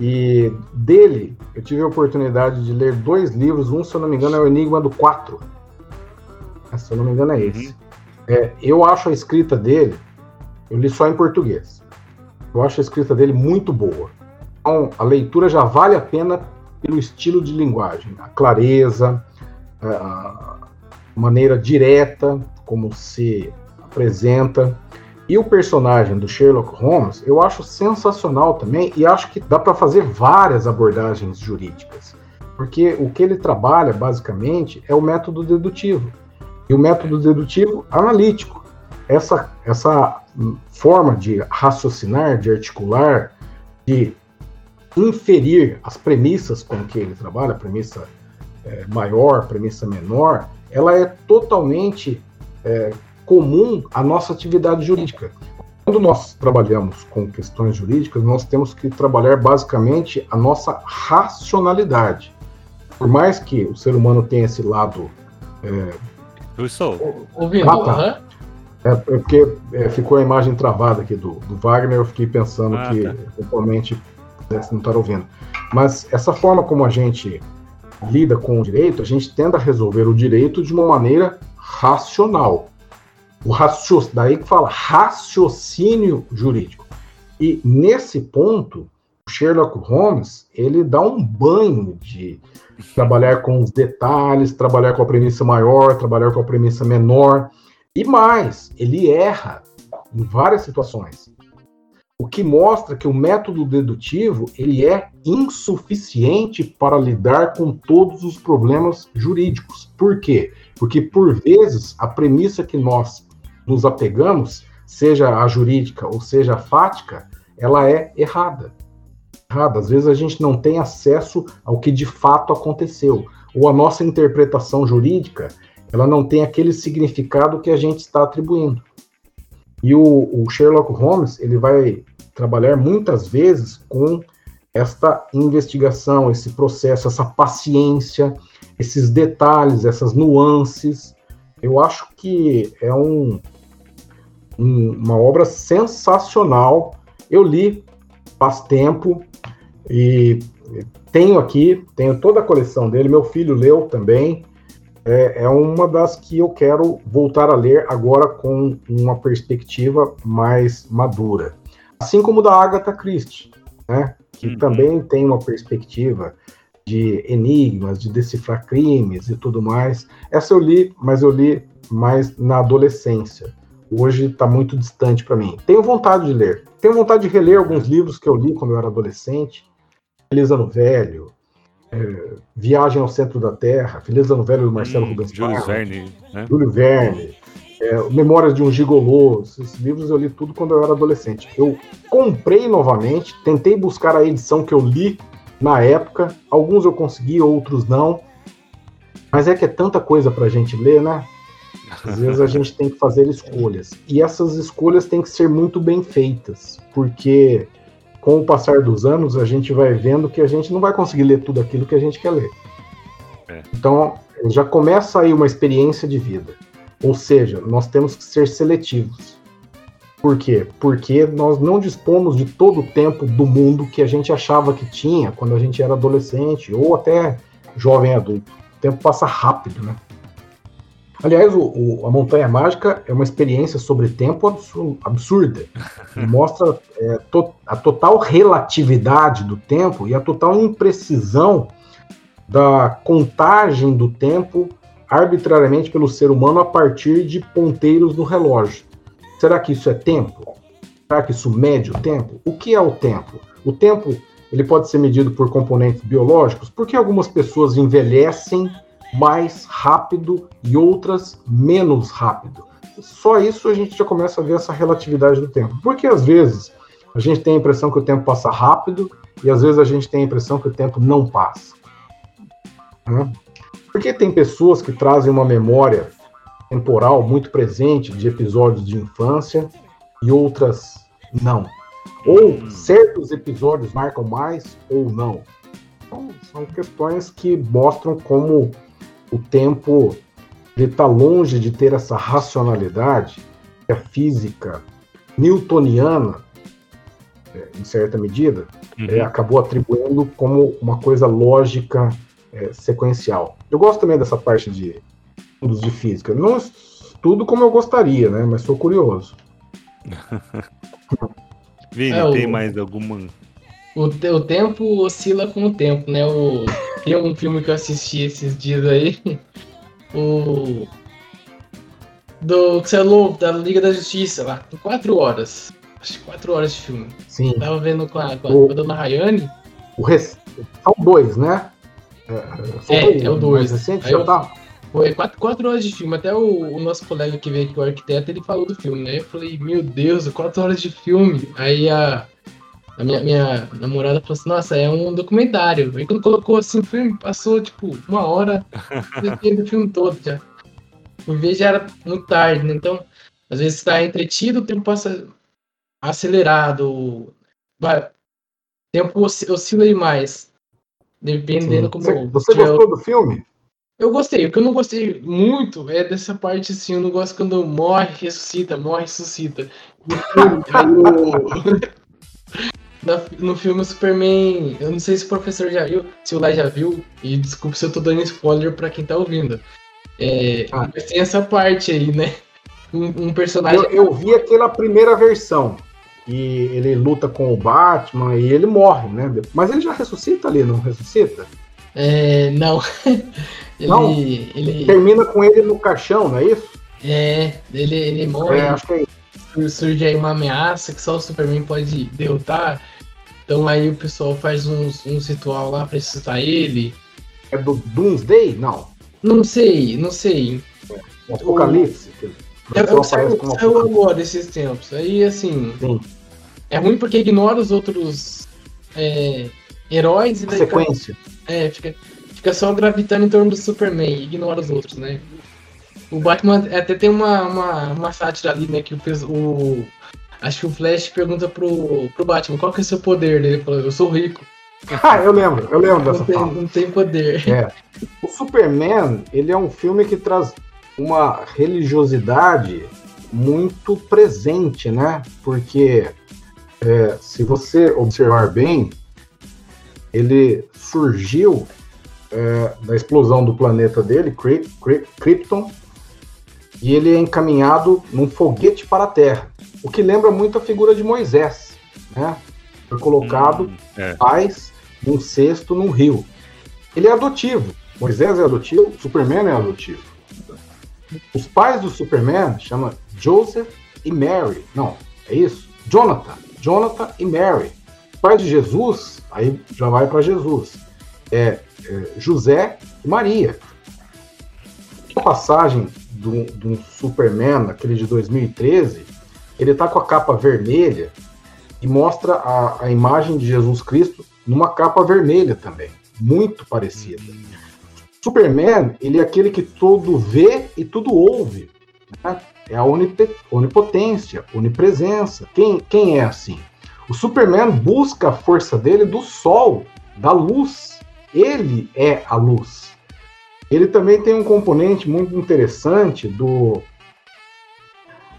E dele, eu tive a oportunidade de ler dois livros. Um, se eu não me engano, é o Enigma do 4. Se eu não me engano, é esse. Uhum. É, eu acho a escrita dele, eu li só em português. Eu acho a escrita dele muito boa. Então, a leitura já vale a pena pelo estilo de linguagem, a clareza, a maneira direta como se apresenta. E o personagem do Sherlock Holmes eu acho sensacional também e acho que dá para fazer várias abordagens jurídicas. Porque o que ele trabalha, basicamente, é o método dedutivo. E o método dedutivo analítico. Essa, essa forma de raciocinar, de articular, de inferir as premissas com que ele trabalha, premissa é, maior, premissa menor, ela é totalmente é, comum à nossa atividade jurídica. Quando nós trabalhamos com questões jurídicas, nós temos que trabalhar basicamente a nossa racionalidade. Por mais que o ser humano tenha esse lado. É...
Eu estou.
Ouvindo, ah, tá.
É, é porque é, ficou a imagem travada aqui do, do Wagner, eu fiquei pensando ah, que tá. eventualmente pudesse não estar ouvindo. Mas essa forma como a gente lida com o direito, a gente tenta resolver o direito de uma maneira racional. O raciocínio, daí que fala raciocínio jurídico. E nesse ponto, Sherlock Holmes, ele dá um banho de trabalhar com os detalhes, trabalhar com a premissa maior, trabalhar com a premissa menor. E mais, ele erra em várias situações. O que mostra que o método dedutivo ele é insuficiente para lidar com todos os problemas jurídicos. Por quê? Porque por vezes a premissa que nós nos apegamos, seja a jurídica ou seja a fática, ela é errada. Errada. Às vezes a gente não tem acesso ao que de fato aconteceu, ou a nossa interpretação jurídica, ela não tem aquele significado que a gente está atribuindo. E o, o Sherlock Holmes, ele vai trabalhar muitas vezes com esta investigação, esse processo, essa paciência, esses detalhes, essas nuances. Eu acho que é um, uma obra sensacional. Eu li faz tempo e tenho aqui, tenho toda a coleção dele. Meu filho leu também. É, é uma das que eu quero voltar a ler agora com uma perspectiva mais madura. Assim como da Agatha Christie, né? que uhum. também tem uma perspectiva de enigmas, de decifrar crimes e tudo mais. Essa eu li, mas eu li mais na adolescência hoje está muito distante para mim. Tenho vontade de ler. Tenho vontade de reler alguns livros que eu li quando eu era adolescente. Feliz Ano Velho, é, Viagem ao Centro da Terra, Feliz Ano Velho do Marcelo hum, Rubens
Júlio Verne. Né?
Júlio Verne. É, Memórias de um Gigolô. Esses livros eu li tudo quando eu era adolescente. Eu comprei novamente, tentei buscar a edição que eu li na época. Alguns eu consegui, outros não. Mas é que é tanta coisa para a gente ler, né? Às [LAUGHS] vezes a gente tem que fazer escolhas. E essas escolhas têm que ser muito bem feitas, porque com o passar dos anos a gente vai vendo que a gente não vai conseguir ler tudo aquilo que a gente quer ler. É. Então já começa aí uma experiência de vida. Ou seja, nós temos que ser seletivos. Por quê? Porque nós não dispomos de todo o tempo do mundo que a gente achava que tinha quando a gente era adolescente ou até jovem adulto. O tempo passa rápido, né? Aliás, o, o, a Montanha Mágica é uma experiência sobre tempo absurda. [LAUGHS] Mostra é, to, a total relatividade do tempo e a total imprecisão da contagem do tempo arbitrariamente pelo ser humano a partir de ponteiros no relógio. Será que isso é tempo? Será que isso mede o tempo? O que é o tempo? O tempo ele pode ser medido por componentes biológicos, porque algumas pessoas envelhecem mais rápido e outras menos rápido. Só isso a gente já começa a ver essa relatividade do tempo. Porque às vezes a gente tem a impressão que o tempo passa rápido e às vezes a gente tem a impressão que o tempo não passa. Né? Porque tem pessoas que trazem uma memória temporal muito presente de episódios de infância e outras não. Ou certos episódios marcam mais ou não. Então, são questões que mostram como o tempo está longe de ter essa racionalidade que a física newtoniana, é, em certa medida, uhum. é, acabou atribuindo como uma coisa lógica é, sequencial. Eu gosto também dessa parte de estudos de física. Não estudo como eu gostaria, né? Mas sou curioso. [LAUGHS]
Vini, é, tem o... mais alguma
o, o tempo oscila com o tempo, né? O, tem um filme que eu assisti esses dias aí. O. Do que saiu da Liga da Justiça lá. Quatro horas. Acho que quatro horas de filme.
Sim.
Tava vendo com a, com a, o, com a dona Rayane.
O res... São dois, né?
É, é, é o dois. Recente, já tá. Foi quatro, quatro horas de filme. Até o, o, nosso colega que veio aqui, o arquiteto, ele falou do filme, né? Eu falei, meu Deus, quatro horas de filme. Aí a, a minha, minha namorada falou assim, nossa, é um documentário. Aí quando colocou assim o filme, passou tipo uma hora [LAUGHS] do filme todo já. Por vez já era muito tarde, né? Então, às vezes está entretido, o tempo passa acelerado. Vai, o tempo oscila demais. Dependendo Sim. como.
Você, você gostou do filme?
Eu gostei. O que eu não gostei muito é dessa parte assim. Eu não gosto quando morre, ressuscita, morre, ressuscita. [LAUGHS] Aí, no filme Superman, eu não sei se o professor já viu, se o Lai já viu, e desculpe se eu tô dando spoiler pra quem tá ouvindo. É, ah. Mas tem essa parte aí, né? Um, um personagem.
Eu, eu, vi aquela primeira versão. E ele luta com o Batman e ele morre, né? Mas ele já ressuscita ali, não ressuscita?
É, não. [LAUGHS]
ele, não. Ele... Termina com ele no caixão, não é isso?
É, ele, ele morre. É, acho que é isso surge aí uma ameaça que só o Superman pode derrotar. Então aí o pessoal faz uns, uns ritual lá pra ressuscitar ele.
É do Doomsday? Não.
Não sei, não sei.
É, Apocalipse.
É, eu, saiu, saiu agora esses tempos. Aí assim. Sim. É ruim porque ignora os outros é, heróis e
daí sequência.
Fica, é, fica, fica só gravitando em torno do Superman, ignora os outros, né? O Batman até tem uma, uma, uma sátira ali, né? Que o, o. Acho que o Flash pergunta pro, pro Batman qual que é o seu poder. Ele falou, eu sou rico.
Ah, eu lembro, eu lembro dessa
não tem, fala. Não tem poder.
É. O Superman, ele é um filme que traz uma religiosidade muito presente, né? Porque é, se você observar bem, ele surgiu é, da explosão do planeta dele, Krypton, e ele é encaminhado num foguete para a Terra, o que lembra muito a figura de Moisés, né? Foi colocado hum, é. paz num cesto num rio. Ele é adotivo. Moisés é adotivo, Superman é adotivo. Os pais do Superman chamam Joseph e Mary. Não, é isso? Jonathan. Jonathan e Mary. Os pais de Jesus, aí já vai para Jesus. É, é, José e Maria. A passagem do, um Superman, aquele de 2013, ele tá com a capa vermelha e mostra a, a imagem de Jesus Cristo numa capa vermelha também, muito parecida. Superman, ele é aquele que tudo vê e tudo ouve. Né? É a onipotência, onipresença. Quem, quem é assim? O Superman busca a força dele do sol, da luz. Ele é a luz. Ele também tem um componente muito interessante do.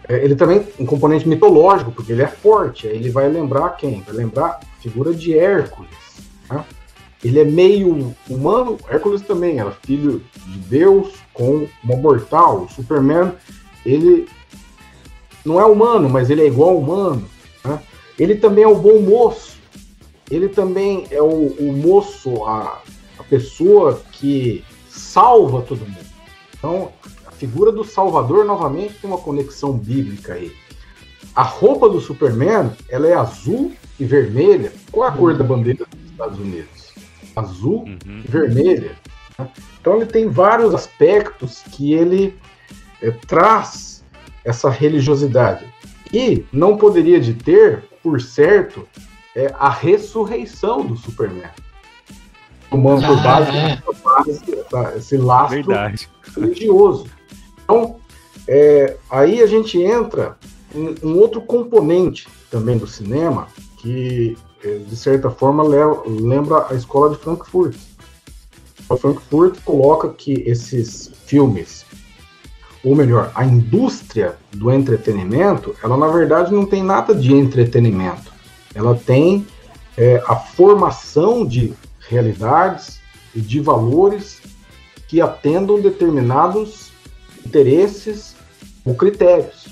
é, Ele também um componente mitológico, porque ele é forte. Ele vai lembrar quem? Vai lembrar a figura de Hércules. né? Ele é meio humano. Hércules também era filho de Deus com uma mortal. O Superman, ele não é humano, mas ele é igual humano. né? Ele também é o bom moço. Ele também é o, o moço, a, a pessoa que salva todo mundo. Então, a figura do Salvador novamente tem uma conexão bíblica aí. A roupa do Superman, ela é azul e vermelha. Qual é a cor da bandeira dos Estados Unidos? Azul
Uhum.
e vermelha. né? Então ele tem vários aspectos que ele eh, traz essa religiosidade. E não poderia de ter, por certo, eh, a ressurreição do Superman. Tomando por
Ah,
base,
é.
por base essa- esse lastro
Verdade.
religioso. Então, é, aí a gente entra em um outro componente também do cinema, que é, de certa forma le- lembra a escola de Frankfurt. A Frankfurt coloca que esses filmes, ou melhor, a indústria do entretenimento, ela na verdade não tem nada de entretenimento. Ela tem é, a formação de realidades e de valores que atendam determinados interesses ou critérios.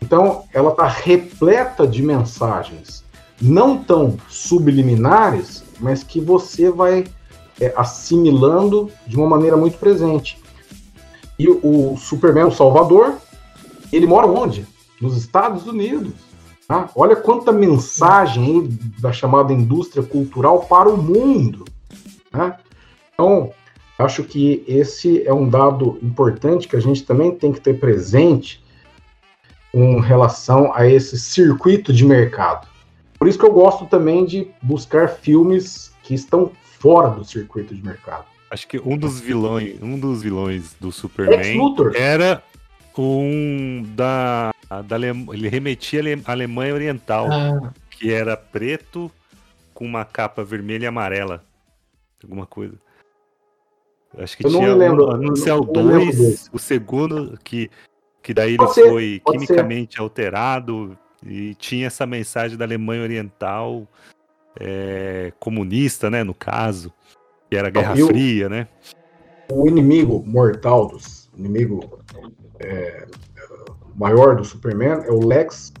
Então, ela está repleta de mensagens não tão subliminares, mas que você vai é, assimilando de uma maneira muito presente. E o, Superman, o Salvador, ele mora onde? Nos Estados Unidos. Tá? Olha quanta mensagem da chamada indústria cultural para o mundo. né? Então, acho que esse é um dado importante que a gente também tem que ter presente com relação a esse circuito de mercado. Por isso que eu gosto também de buscar filmes que estão fora do circuito de mercado.
Acho que um dos vilões, um dos vilões do Superman era um da, da Ale- ele remetia à Ale- à Alemanha Oriental,
Ah,
que era preto com uma capa vermelha e amarela, alguma coisa. Acho que
Eu
tinha o
lembro
2,
desse.
o segundo que que daí ele
Pode ser,
foi
pode ser.
quimicamente alterado e tinha essa mensagem da Alemanha Oriental é, comunista, né, no caso, que era a Guerra
o-
Fria, né?
o inimigo mortal dos inimigo é, maior do Superman é o Lex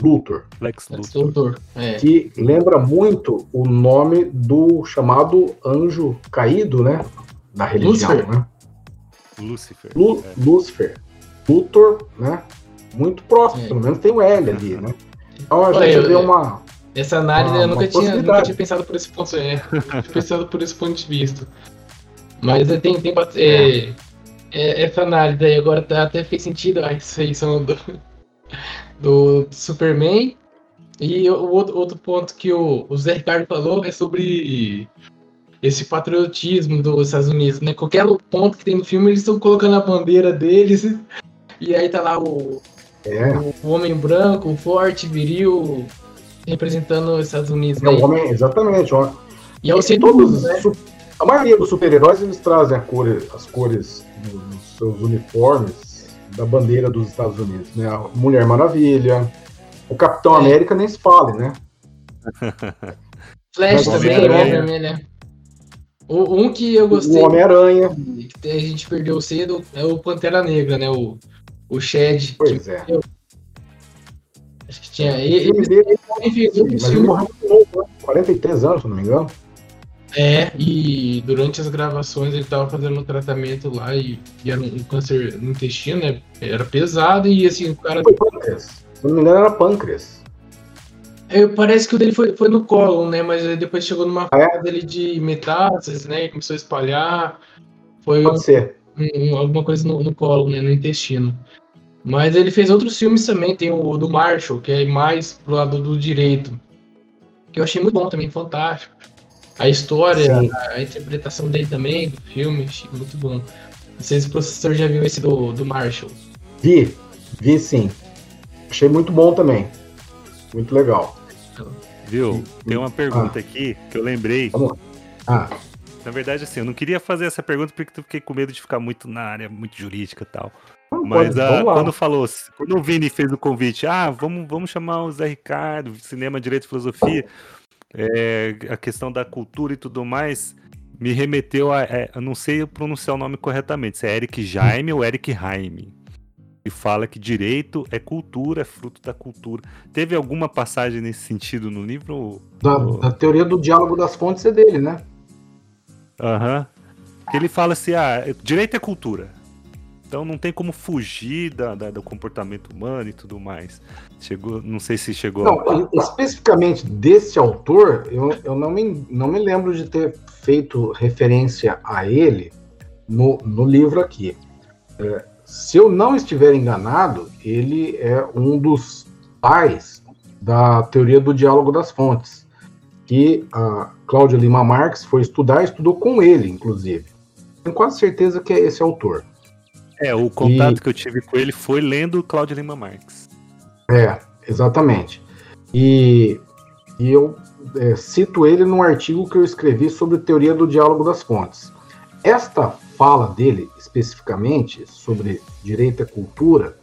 Luthor,
Lex
Lex
Luthor.
Luthor. É.
que lembra muito o nome do chamado anjo caído, né? Da religião,
Lúcifer.
né?
Lucifer.
Lu-
é.
Lucifer. Luthor, né? Muito próximo,
É.
pelo menos tem o L ali, né? Então a
Olha,
gente
eu-
vê uma.
Essa análise
Uma-
eu nunca tinha, nunca tinha pensado por esse ponto. É, [LAUGHS] pensado por esse ponto de vista. Mas é, tem, tem é, é, essa análise aí agora tá- até fez sentido a ressurreição do, do Superman. E o outro, outro ponto que o, o Zé Ricardo falou é sobre esse patriotismo dos Estados Unidos, né? Qualquer ponto que tem no filme, eles estão colocando a bandeira deles. E aí tá lá o,
É,
o, o homem branco, forte, viril, representando os Estados Unidos.
é
né?
o homem, exatamente. ó.
E é o
E todos,
né?
A maioria dos super-heróis eles trazem cor, as cores nos seus uniformes da bandeira dos Estados Unidos, né? A Mulher Maravilha, o Capitão
É.
América nem se fale, né? [LAUGHS]
Flash
Mas
também, né? O, um que eu
O
gostei,
Homem-Aranha,
que a gente perdeu cedo, é o Pantera Negra, né? O, o Shed.
pois é.
acho que tinha.
O
Ele, ele fez
mas
outros
ele
filmes.
morreu muito novo, né? 43
É, e durante as gravações ele tava fazendo um tratamento lá e, e era um câncer no intestino, né? Era pesado e assim, o cara.
Foi pâncreas. Se não me engano, era pâncreas.
É, parece que o dele foi, foi no colo, né? Mas depois chegou numa
é?
fase dele de metástases, né? E começou a espalhar. Foi um,
Pode ser.
um- alguma coisa no, no colo, né? No intestino. Mas ele fez outros filmes também. Tem o do Marshall, que é mais pro lado do direito. Que eu achei muito bom também, fantástico. A história,
Sim.
a, a interpretação dele também, do filme, achei muito bom. Não sei se o professor já viu esse do, do Marshall.
Vi, vi sim. Achei muito bom também. Muito legal.
Viu? Tem uma pergunta aqui que eu lembrei.
Ah,
Na verdade, assim, eu não queria fazer essa pergunta porque eu fiquei com medo de ficar muito na área muito jurídica e tal. Mas ah, quando falou, quando o Vini fez o convite, ah, vamos, vamos chamar o Zé Ricardo, cinema, direito e filosofia, é, a questão da cultura e tudo mais, me remeteu a, é, eu não sei pronunciar o nome corretamente, se é Eric Jaime ou Eric Jaime. E fala que direito é cultura, é fruto da cultura. Teve alguma passagem nesse sentido no livro?
Da, da teoria do diálogo das fontes é dele, né?
Aham. Uhum. Que ele fala assim: ah, direito é cultura. Então não tem como fugir da, da, do comportamento humano e tudo mais. Chegou, não sei se chegou.
Não, a... especificamente desse autor, eu, eu não, me, não me lembro de ter feito referência a ele no, no livro aqui. É, se eu não estiver enganado, ele é um dos pais da teoria do diálogo das fontes, que a Cláudia Lima Marx foi estudar, estudou com ele, inclusive. Tenho quase certeza que é esse autor.
É, o contato e... que eu tive com ele foi lendo Cláudio Lima Marx.
É, exatamente. E, e eu é, cito ele num artigo que eu escrevi sobre teoria do diálogo das fontes. Esta fala dele, especificamente, sobre direito à cultura,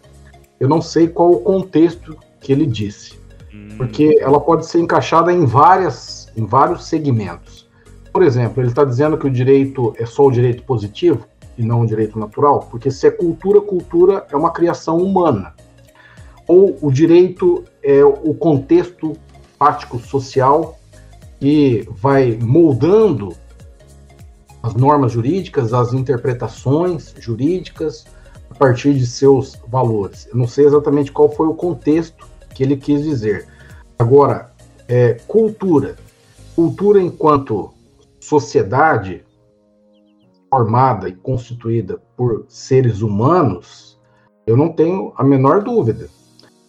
eu não sei qual o contexto que ele disse. Hum. Porque ela pode ser encaixada em, várias, em vários segmentos. Por exemplo, ele está dizendo que o direito é só o direito positivo e não o direito natural, porque se é cultura, cultura é uma criação humana. Ou o direito é o contexto prático social que vai moldando as normas jurídicas, as interpretações jurídicas a partir de seus valores. Eu não sei exatamente qual foi o contexto que ele quis dizer. Agora, é, cultura. Cultura enquanto sociedade formada e constituída por seres humanos, eu não tenho a menor dúvida.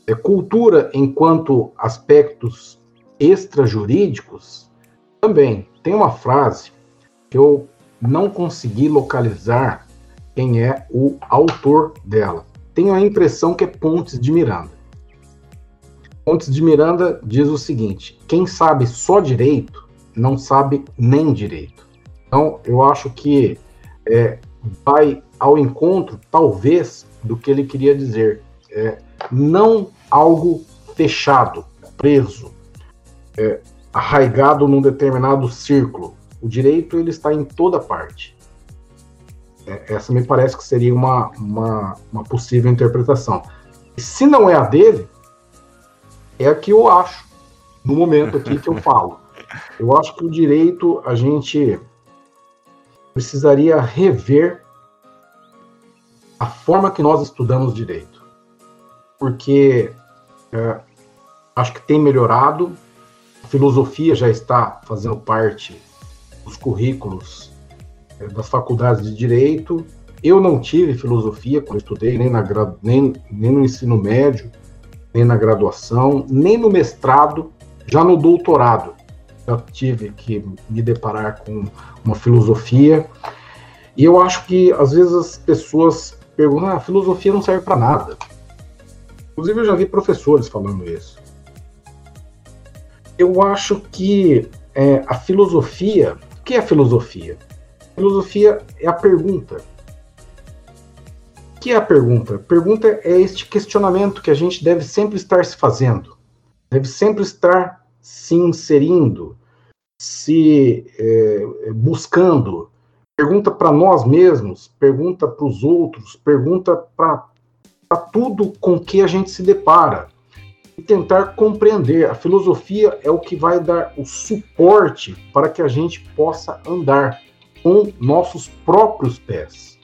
É cultura enquanto aspectos extrajurídicos também. Tem uma frase que eu não consegui localizar quem é o autor dela. Tenho a impressão que é Pontes de Miranda. Pontes de Miranda diz o seguinte: quem sabe só direito não sabe nem direito. Então, eu acho que é, vai ao encontro, talvez, do que ele queria dizer. É, não algo fechado, preso, é, arraigado num determinado círculo. O direito ele está em toda parte. É, essa me parece que seria uma, uma, uma possível interpretação. E se não é a dele, é a que eu acho, no momento aqui que eu falo. Eu acho que o direito a gente precisaria rever a forma que nós estudamos direito. Porque é, acho que tem melhorado, a filosofia já está fazendo parte dos currículos é, das faculdades de direito. Eu não tive filosofia quando estudei, nem, na, nem, nem no ensino médio, nem na graduação, nem no mestrado, já no doutorado eu tive que me deparar com uma filosofia. E eu acho que às vezes as pessoas perguntam: ah, a filosofia não serve para nada. Inclusive, eu já vi professores falando isso. Eu acho que é, a filosofia. O que é filosofia? Filosofia é a pergunta. O que é a pergunta? Pergunta é este questionamento que a gente deve sempre estar se fazendo, deve sempre estar se inserindo, se é, buscando. Pergunta para nós mesmos, pergunta para os outros, pergunta para tudo com que a gente se depara e tentar compreender. A filosofia é o que vai dar o suporte para que a gente possa andar com nossos próprios pés.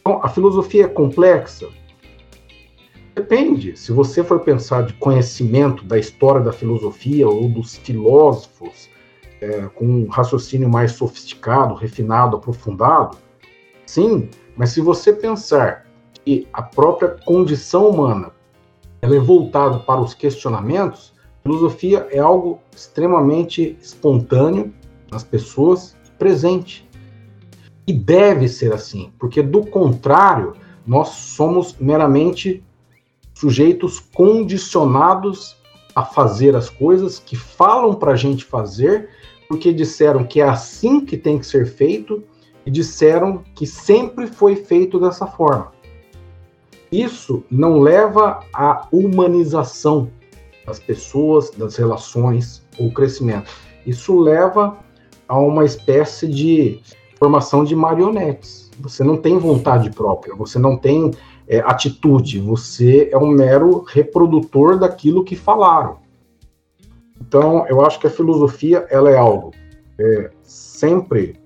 Então, a filosofia é complexa? Depende. Se você for pensar de conhecimento da história da filosofia ou dos filósofos, é, com um raciocínio mais sofisticado, refinado, aprofundado, sim, mas se você pensar que a própria condição humana ela é voltada para os questionamentos, filosofia é algo extremamente espontâneo nas pessoas, presente. E deve ser assim, porque do contrário, nós somos meramente sujeitos condicionados a fazer as coisas que falam para a gente fazer, porque disseram que é assim que tem que ser feito e disseram que sempre foi feito dessa forma. Isso não leva à humanização das pessoas, das relações ou crescimento. Isso leva a uma espécie de formação de marionetes. Você não tem vontade própria, você não tem é, atitude, você é um mero reprodutor daquilo que falaram. Então, eu acho que a filosofia ela é algo é, sempre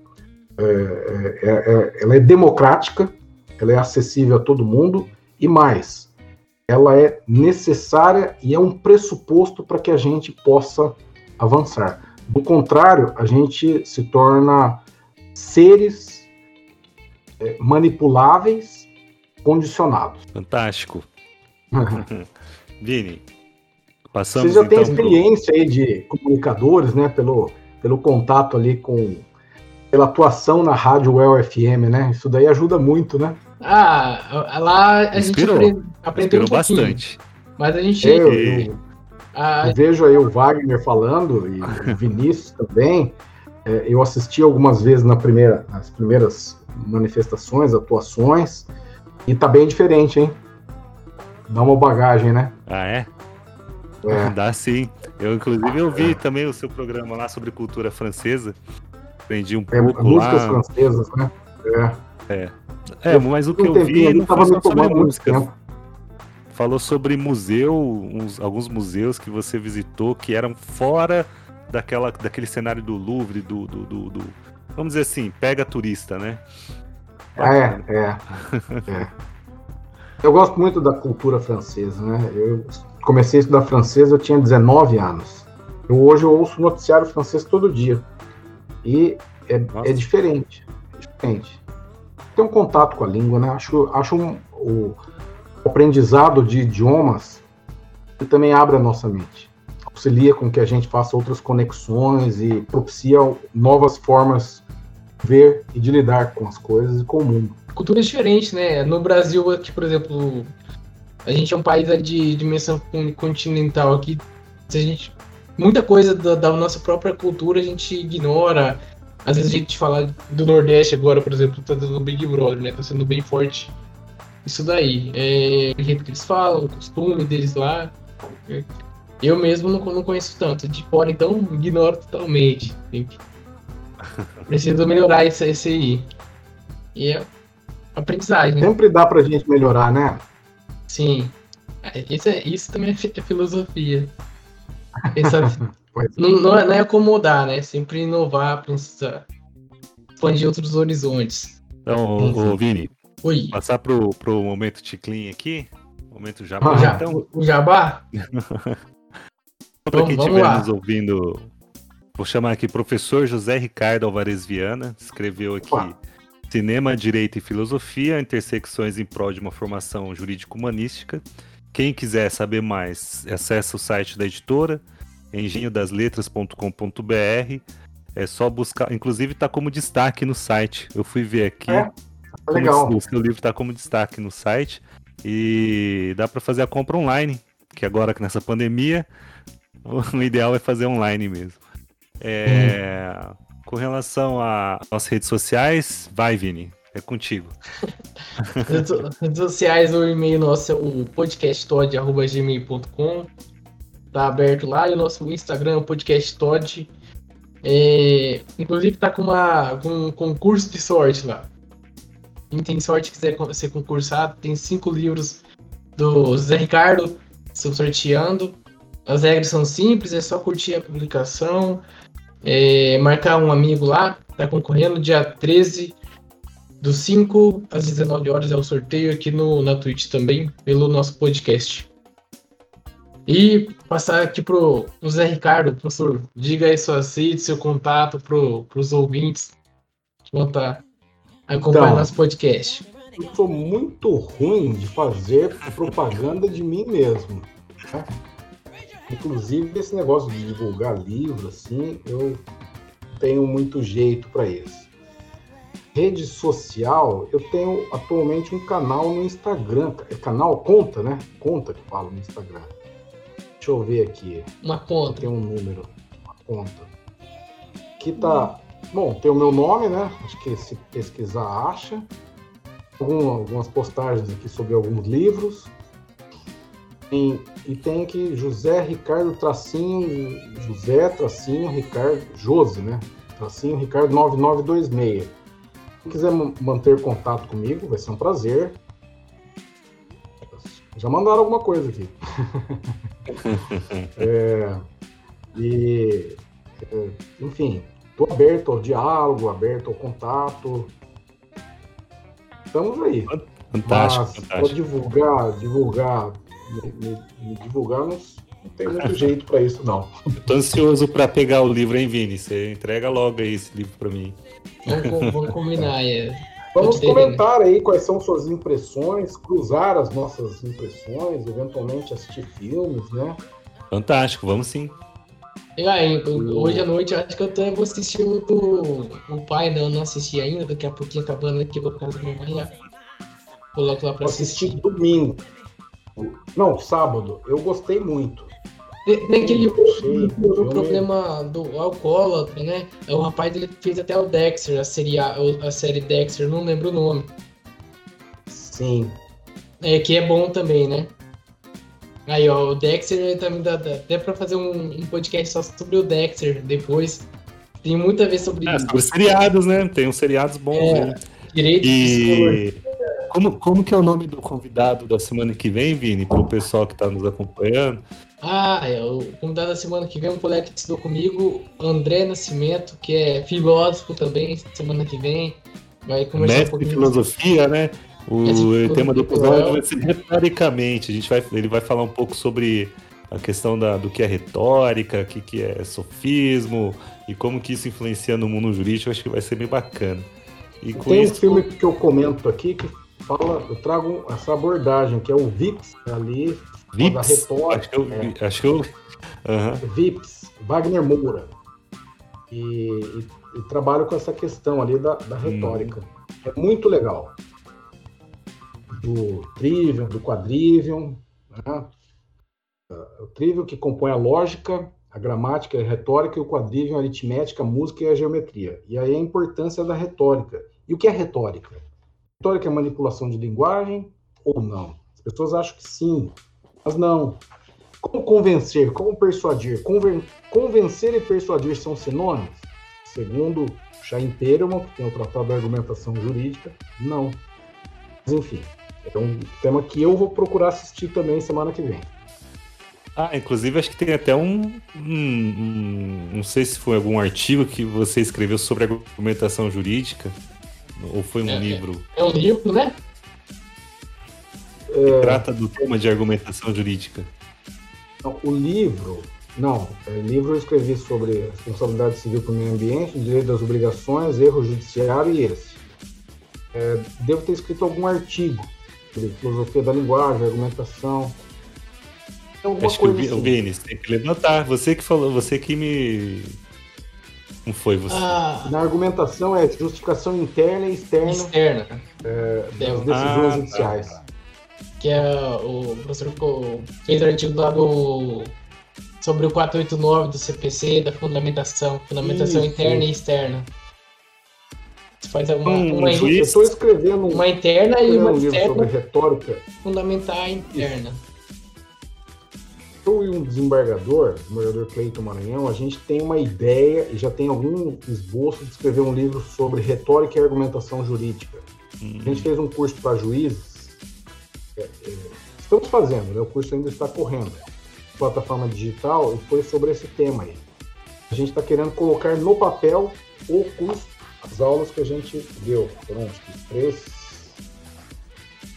é, é, é, ela é democrática, ela é acessível a todo mundo e mais, ela é necessária e é um pressuposto para que a gente possa avançar. Do contrário, a gente se torna seres é, manipuláveis, condicionados.
Fantástico. [LAUGHS] Vini, passamos
Você já
então
tem experiência aí de comunicadores, né? Pelo, pelo contato ali com. pela atuação na rádio Well FM, né? Isso daí ajuda muito, né?
Ah, lá a
Inspirou.
gente aprendeu, um
bastante.
Mas a gente.
Eu, eu-
a-
eu vejo aí o Wagner falando e o [LAUGHS] Vinícius também. É, eu assisti algumas vezes na primeira, nas primeiras manifestações, atuações, e tá bem diferente, hein? Dá uma bagagem, né?
Ah, é?
É. [LAUGHS]
Dá sim. Eu, inclusive, eu vi também o seu programa lá sobre cultura francesa. Aprendi um
É,
pouco
músicas
lá.
francesas, né? É.
É, mas o que eu vi
ali
não foi só sobre música. Falou sobre museu, uns- alguns museus que você visitou que eram fora daquela, daquele cenário do Louvre, do, do, do- do- Vamos dizer assim, pega turista, né?
É, é, é. Eu gosto muito da cultura francesa, né? Eu comecei a estudar francês, eu tinha 19 anos. Eu, hoje eu ouço noticiário francês todo dia. E é, é diferente. É diferente. Tem um contato com a língua, né? Acho, acho um- o aprendizado de idiomas que também abre a nossa mente. Auxilia com que a gente faça outras conexões e propicia novas formas de ver e de lidar com as coisas e com o mundo.
cultura é diferente, né? No Brasil, aqui, por exemplo, a gente é um país de dimensão con- continental aqui. A gente, muita coisa da, da nossa própria cultura a gente ignora. Às vezes a gente fala do Nordeste agora, por exemplo, tá dando Big Brother, né? Tá sendo bem forte. Isso daí. É o jeito que eles falam, o costume deles lá. É, Eu mesmo não, não conheço tanto. De fora, então, ignoro totalmente. Tem que- Preciso melhorar isso, esse aí. E é aprendizagem.
Sempre dá pra gente melhorar, né?
Sim. É, Isso, é, isso também é é filosofia. Pensar- [LAUGHS]
é.
não, não é, não é acomodar, né? Sempre inovar, pensar, expandir outros horizontes.
Então, ô, ô, Vini,
Oi,
passar pro, pro momento Ticlin aqui. Momento Jabá,
Ah,
já,
então.
o Jabá? [LAUGHS]
Para quem
vamos
estiver nos ouvindo, vou chamar aqui professor José Ricardo Alvarez Viana, escreveu aqui
Opa.
Cinema, Direito e Filosofia, intersecções em prol de uma formação jurídico-humanística. Quem quiser saber mais, acessa o site da editora, engenhodasletras.com.br. É só buscar, inclusive está como destaque no site. Eu fui ver aqui.
É, Tá
como
legal.
O seu livro está como destaque no site e dá para fazer a compra online, que agora que nessa pandemia [LAUGHS] o ideal é fazer online mesmo. É, Com relação a- às redes sociais, vai Vini, é contigo. [LAUGHS]
Redes redes sociais, o e-mail nosso é o podcasttod.gmail.com. Tá aberto lá. E o nosso Instagram é o podcasttod. É, inclusive tá com, uma, com um concurso de sorte lá. Quem tem sorte e quiser ser concursado, tem cinco livros do Zé Ricardo sorteando. As regras são simples, é só curtir a publicação, é, marcar um amigo lá, tá concorrendo dia 13 do 5 às 19 horas é o sorteio aqui no, na Twitch também, pelo nosso podcast. E passar aqui pro, pro Zé Ricardo, professor, diga aí suas redes, seu contato pro, pros ouvintes que vão estar acompanhando
Então.
nosso podcast.
Eu sou muito ruim de fazer propaganda de mim mesmo. né? Inclusive, esse negócio de divulgar livro, assim, eu tenho muito jeito para isso. Rede social, eu tenho atualmente um canal no Instagram. É canal? Conta, né? Conta que fala no Instagram. Deixa eu ver aqui.
Uma conta.
Tem um número, uma conta. Aqui tá. Bom, tem o meu nome, né? Acho que se pesquisar acha. Algum, algumas postagens aqui sobre alguns livros. Tem, e tem aqui José Ricardo Tracinho, José Tracinho Ricardo, Jose, né? Tracinho Ricardo 9926. Se quiser manter contato comigo, vai ser um prazer. Já mandaram alguma coisa aqui. [LAUGHS] é, e, é, enfim, estou aberto ao diálogo, aberto ao contato. Estamos aí.
Fantástico, Mas, fantástico.
divulgar, divulgar, me, me, me divulgar, não, não tem muito [LAUGHS] jeito para isso, não.
Estou ansioso para pegar o livro, hein, Vini? Você entrega logo aí esse livro para mim.
Vamos, vamos combinar, é. [LAUGHS]
Vamos comentar aí quais são suas impressões, cruzar as nossas impressões, eventualmente assistir filmes, né?
Fantástico, vamos sim.
E aí, hoje à noite acho que eu também vou assistir o do o pai, não, não assisti ainda, daqui a pouquinho acabando aqui, vou casa da minha mãe, coloco lá pra
vou assistir. assistir domingo. Não, sábado. Eu gostei muito.
Tem aquele o, problema do alcoólatra, né? O rapaz ele fez até o Dexter, a série, a, a série Dexter, não lembro o nome.
Sim.
É, que é bom também, né? Aí, ó, o Dexter também dá, dá até pra fazer um, um, podcast só sobre o Dexter depois. Tem muita a ver sobre
é, isso. Sobre seriados, né? Tem uns seriados bons, é, né? Direito e... Como, como que é o nome do convidado da semana que vem, Vini, para o pessoal que está nos acompanhando?
Ah, é, o convidado da semana que vem, um colega que estudou comigo, André Nascimento, que é filósofo também, semana que vem.
Vai conversar Mestre um de filosofia, né? O tema do episódio vai ser retoricamente. A gente vai, ele vai falar um pouco sobre a questão da, do que é retórica, o que, que é sofismo e como que isso influencia no mundo jurídico. Eu acho que vai ser bem bacana.
E Tem isso... um filme que eu comento aqui que fala, eu trago essa abordagem, que é o VIPS ali,
Vips? da retórica. Acho que eu. É. Acho que eu...
Uhum. Vips, Wagner Moura. E, e, e, trabalho com essa questão ali da, da retórica. Hum. É muito legal. Do trivium, do quadrivium, né? o trivium que compõe a lógica, a gramática e a retórica, e o quadrivium a aritmética, a música e a geometria. E aí a importância da retórica. E o que é retórica? Retórica é manipulação de linguagem ou não? As pessoas acham que sim, mas não. Como convencer, como persuadir? Conven convencer e persuadir são sinônimos? Segundo Chaim Perelman, que tem o Tratado da Argumentação Jurídica, não. Mas enfim, é um tema que eu vou procurar assistir também semana que vem.
Ah, inclusive acho que tem até um, um, um, Não sei se foi algum artigo que você escreveu sobre argumentação jurídica. Ou foi um
é,
livro?
É, é um livro, né?
É... trata do tema de argumentação jurídica.
O livro, não, o é, livro eu escrevi sobre responsabilidade civil para o meio ambiente, direito das obrigações, erro judiciário e esse. É, devo ter escrito algum artigo sobre filosofia da linguagem, argumentação.
Acho que o, assim. Vini, tem que levantar. Você que falou, você que me. Não foi você.
Ah, Na argumentação é justificação interna e externa,
externa.
É, das decisões ah, tá. judiciais. Tá
que é o professor fez o artigo lá do sobre o 489 do CPC, da fundamentação, fundamentação Isso. interna e externa. Você faz uma, hum, uma
eu estou escrevendo
uma interna e uma um externa
sobre retórica.
Fundamentar interna.
Eu e um desembargador, o desembargador Cleiton Maranhão, a gente tem uma ideia e já tem algum esboço de escrever um livro sobre retórica e argumentação jurídica. A gente fez um curso para juízes é, é, estamos fazendo, né? o curso ainda está correndo, plataforma digital, e foi sobre esse tema aí. A gente está querendo colocar no papel o curso, as aulas que a gente deu. Foram acho que três.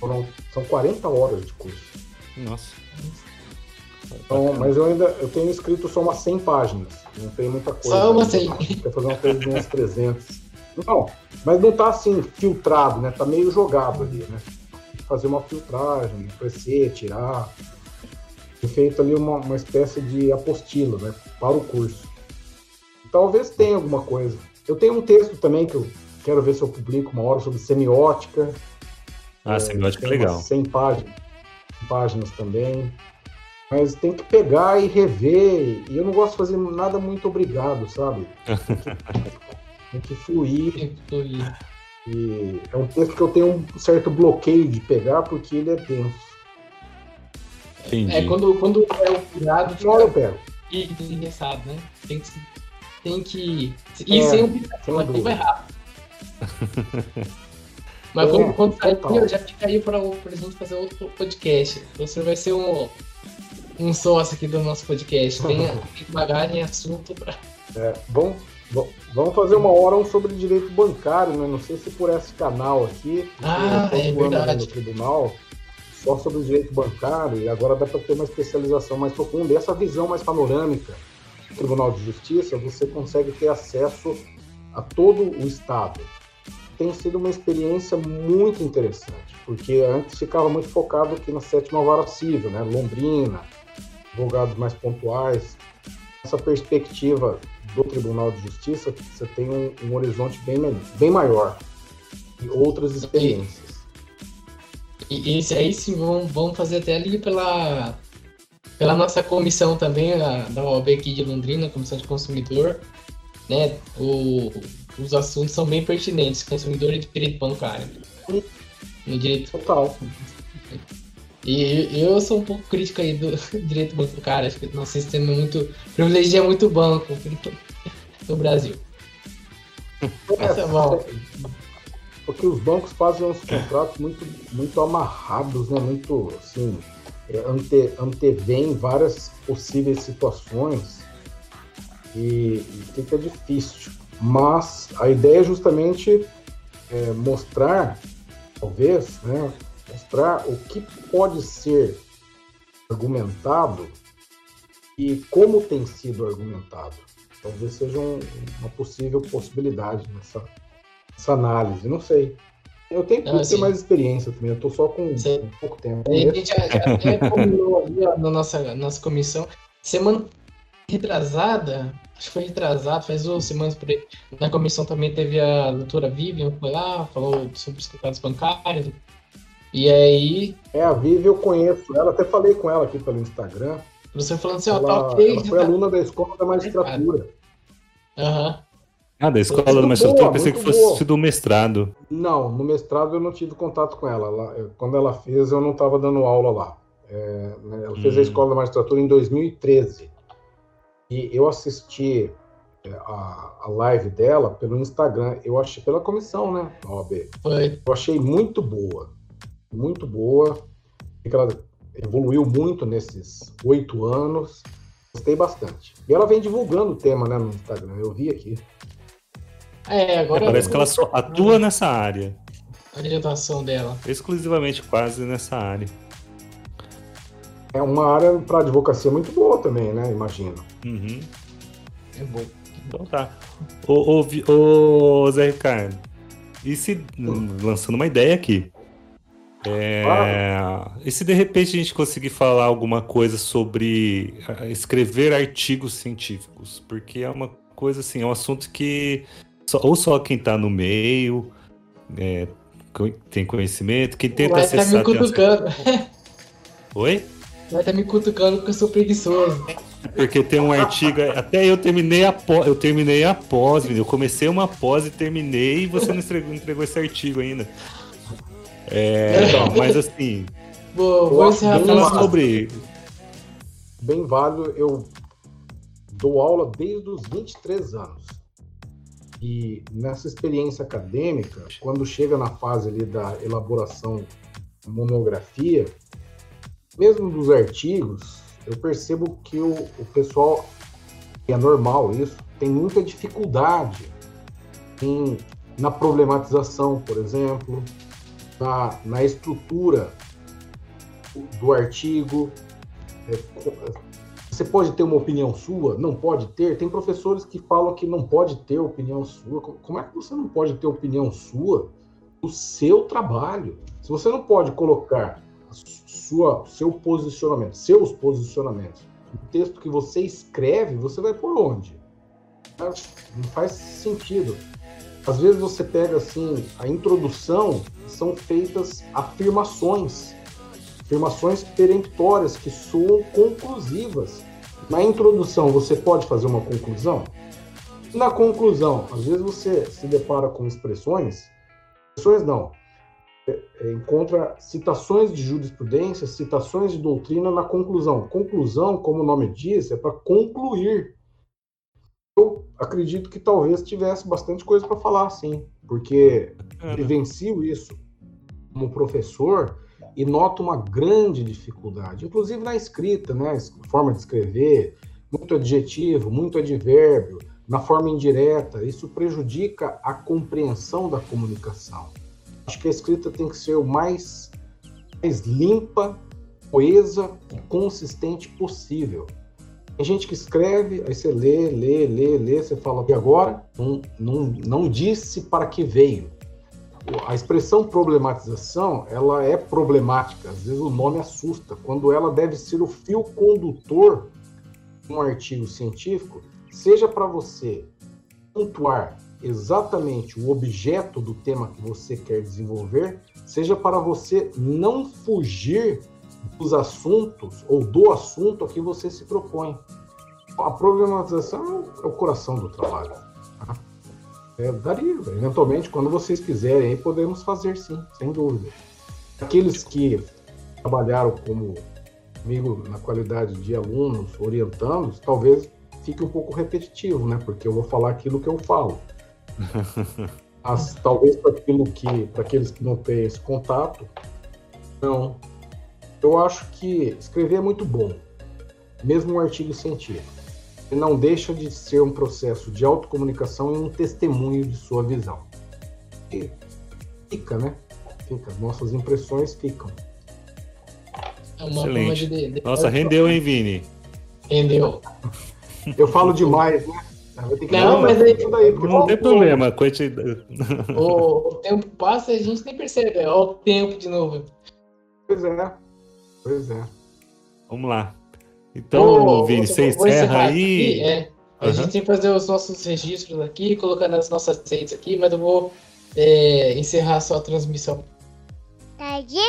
Foram, são 40 horas de curso.
Nossa.
Então, mas eu ainda eu tenho escrito só umas 100 páginas. Não tem muita coisa.
Só uma 100.
Quer fazer uma coisa de umas 300. Não, mas não está assim filtrado, né? Tá meio jogado ali, né? fazer uma filtragem, crescer, tirar. Foi feito ali uma, uma espécie de apostila né, para o curso. Talvez tenha alguma coisa. Eu tenho um texto também que eu quero ver se eu publico uma hora sobre semiótica.
Ah, é, semiótica é legal.
100 páginas, páginas também. Mas tem que pegar e rever. E eu não gosto de fazer nada muito obrigado, sabe? [LAUGHS] tem que fluir.
Tem que fluir.
E é um texto que eu tenho um certo bloqueio de pegar porque ele é denso.
Entendi.
É, quando, quando é o pirado,
Uma hora eu pego.
e engraçado, né? Tem que. Tem que. E
É,
sem o
sem
pirado,
dúvida.
vai rápido. [LAUGHS] Mas
É,
quando, quando sair, eu já fica aí pra, pra gente fazer outro podcast. Você vai ser um, um sócio aqui do nosso podcast. Tem, tem bagagem, assunto pra.
É, vamos, va- vamos fazer uma hora um sobre direito bancário, né? Não sei se por esse canal aqui,
Ah, é verdade.
no tribunal, só sobre direito bancário, e agora dá para ter uma especialização mais profunda. E essa visão mais panorâmica do Tribunal de Justiça, você consegue ter acesso a todo o Estado. Tem sido uma experiência muito interessante, porque antes ficava muito focado aqui na sétima vara civil, né? Londrina, advogados mais pontuais. Essa perspectiva do Tribunal de Justiça, você tem um, um horizonte bem, bem maior e outras experiências.
E esse aí sim, vamos, vamos fazer até ali pela, pela nossa comissão também, a, da OAB aqui de Londrina, Comissão de Consumidor. Né? O, os assuntos são bem pertinentes, consumidor e direito bancário. No direito.
Total.
E eu sou um pouco crítico aí do [LAUGHS] direito bancário, acho que o nosso sistema é muito. privilegia muito banco [LAUGHS] no Brasil. Mas tá bom.
Porque os bancos fazem uns contratos muito, muito amarrados, né? Muito assim, é, ante, antevêm várias possíveis situações e, e fica difícil. Mas a ideia é justamente é, mostrar, talvez, né? Mostrar o que pode ser argumentado e como tem sido argumentado. Talvez seja um- uma possível possibilidade nessa, nessa análise, não sei. Eu tenho que ter
sim.
mais experiência também, eu tô só com, com pouco tempo.
A gente já, até combinou na nossa, nossa comissão. Semana retrasada, acho que foi retrasado, faz duas semanas por aí. Na comissão também teve a doutora Vivian, foi lá, falou sobre os contratos bancários. E aí,
É, a Vivi eu conheço ela, até falei com ela aqui pelo Instagram.
você falando assim, ó, tá
Ela,
ok,
ela
já
foi
tá.
aluna da escola da magistratura.
Aham.
Ah, da escola
Muito
do magistratura,
boa,
eu pensei que fosse
boa.
sido mestrado.
Não, no mestrado eu não tive contato com ela. Ela- eu- quando ela fez, eu não estava dando aula lá. É, né, ela fez
Hum.
a escola da magistratura em 2013. E eu assisti é, a, a live dela pelo Instagram. Eu achei pela comissão, né? da OAB.
Foi.
Eu achei muito boa. Muito boa. E ela evoluiu muito nesses oito anos. Gostei bastante. E ela vem divulgando o tema né, no Instagram. Eu vi aqui.
É,
É,
agora
parece que ela só atua nessa área.
a orientação dela.
Exclusivamente quase nessa área.
É uma área para advocacia muito boa também, né? Imagino.
Uhum.
É bom.
Então tá. Ô, ô, ô, Zé Ricardo, e se, lançando uma ideia aqui, é, e se de repente a gente conseguir falar alguma coisa sobre ah, escrever artigos científicos? Porque é uma coisa assim, é um assunto que só- ou só quem tá no meio é, tem conhecimento, quem tenta
Vai me
acessar... tem acesso-
cutucando.
Oi?
Vai estar me cutucando porque eu sou preguiçoso.
Porque tem um artigo. Até eu terminei a pós. Eu terminei a pós. Eu comecei uma pós e terminei e você não entregou, entregou esse artigo ainda. É,
Então.
mas assim, [LAUGHS]
Vou, encerrar
bem
falando
sobre.
Bem válido. Eu dou aula desde os 23 anos. E nessa experiência acadêmica, quando chega na fase ali da elaboração da monografia, mesmo dos artigos, eu percebo que o, o pessoal, e é normal isso, tem muita dificuldade em, na problematização, por exemplo, na, na estrutura do artigo. É, você pode ter uma opinião sua? Não pode ter? Tem professores que falam que não pode ter opinião sua. Co- Como é que você não pode ter opinião sua no seu trabalho? Se você não pode colocar sua, seu posicionamento, seus posicionamentos, no texto que você escreve, você vai por onde? Tá? Não faz sentido. Às vezes você pega assim, a introdução, são feitas afirmações afirmações peremptórias que soam conclusivas. Na introdução, você pode fazer uma conclusão? Na conclusão, às vezes você se depara com expressões, expressões não, é, é, encontra citações de jurisprudência, citações de doutrina na conclusão. Conclusão, como o nome diz, é para concluir. Eu acredito que talvez tivesse bastante coisa para falar, sim, porque vivencio isso como professor e noto uma grande dificuldade, inclusive na escrita, né? Forma de escrever, muito adjetivo, muito advérbio, na forma indireta. Isso prejudica a compreensão da comunicação. Acho que a escrita tem que ser o mais, mais limpa, coesa e consistente possível. Tem gente que escreve, aí você lê, lê, lê, lê, você fala, e agora? Não, não, não disse para que veio. A expressão problematização, ela é problemática, às vezes o nome assusta, quando ela deve ser o fio condutor de um artigo científico, seja para você pontuar exatamente o objeto do tema que você quer desenvolver, seja para você não fugir dos assuntos ou do assunto a que você se propõe. A problematização é o coração do trabalho. Tá? É, daria, eventualmente, quando vocês quiserem, podemos fazer sim, sem dúvida. Aqueles que trabalharam como comigo na qualidade de alunos, orientando, talvez fique um pouco repetitivo, né? Porque eu vou falar aquilo que eu falo. [LAUGHS] Mas talvez para aquilo que, para aqueles que não têm esse contato, não. Eu acho que escrever é muito bom, mesmo um artigo científico. E não deixa de ser um processo de autocomunicação e um testemunho de sua visão. E fica, né? Fica. Nossas impressões ficam.
É Excelente. De, de... Nossa, rendeu, hein, Vini?
Rendeu.
Eu falo demais, né?
Não, mas aí,
daí, não tem problema.
O, o tempo passa e a gente nem percebe. Olha o tempo de novo.
Pois é. Pois é.
Vamos lá. Então, Vini, você encerra aí.
Aqui, é. A uhum. gente tem que fazer os nossos registros aqui, colocar nas nossas redes aqui, mas eu vou é, encerrar só a transmissão. Tadinho,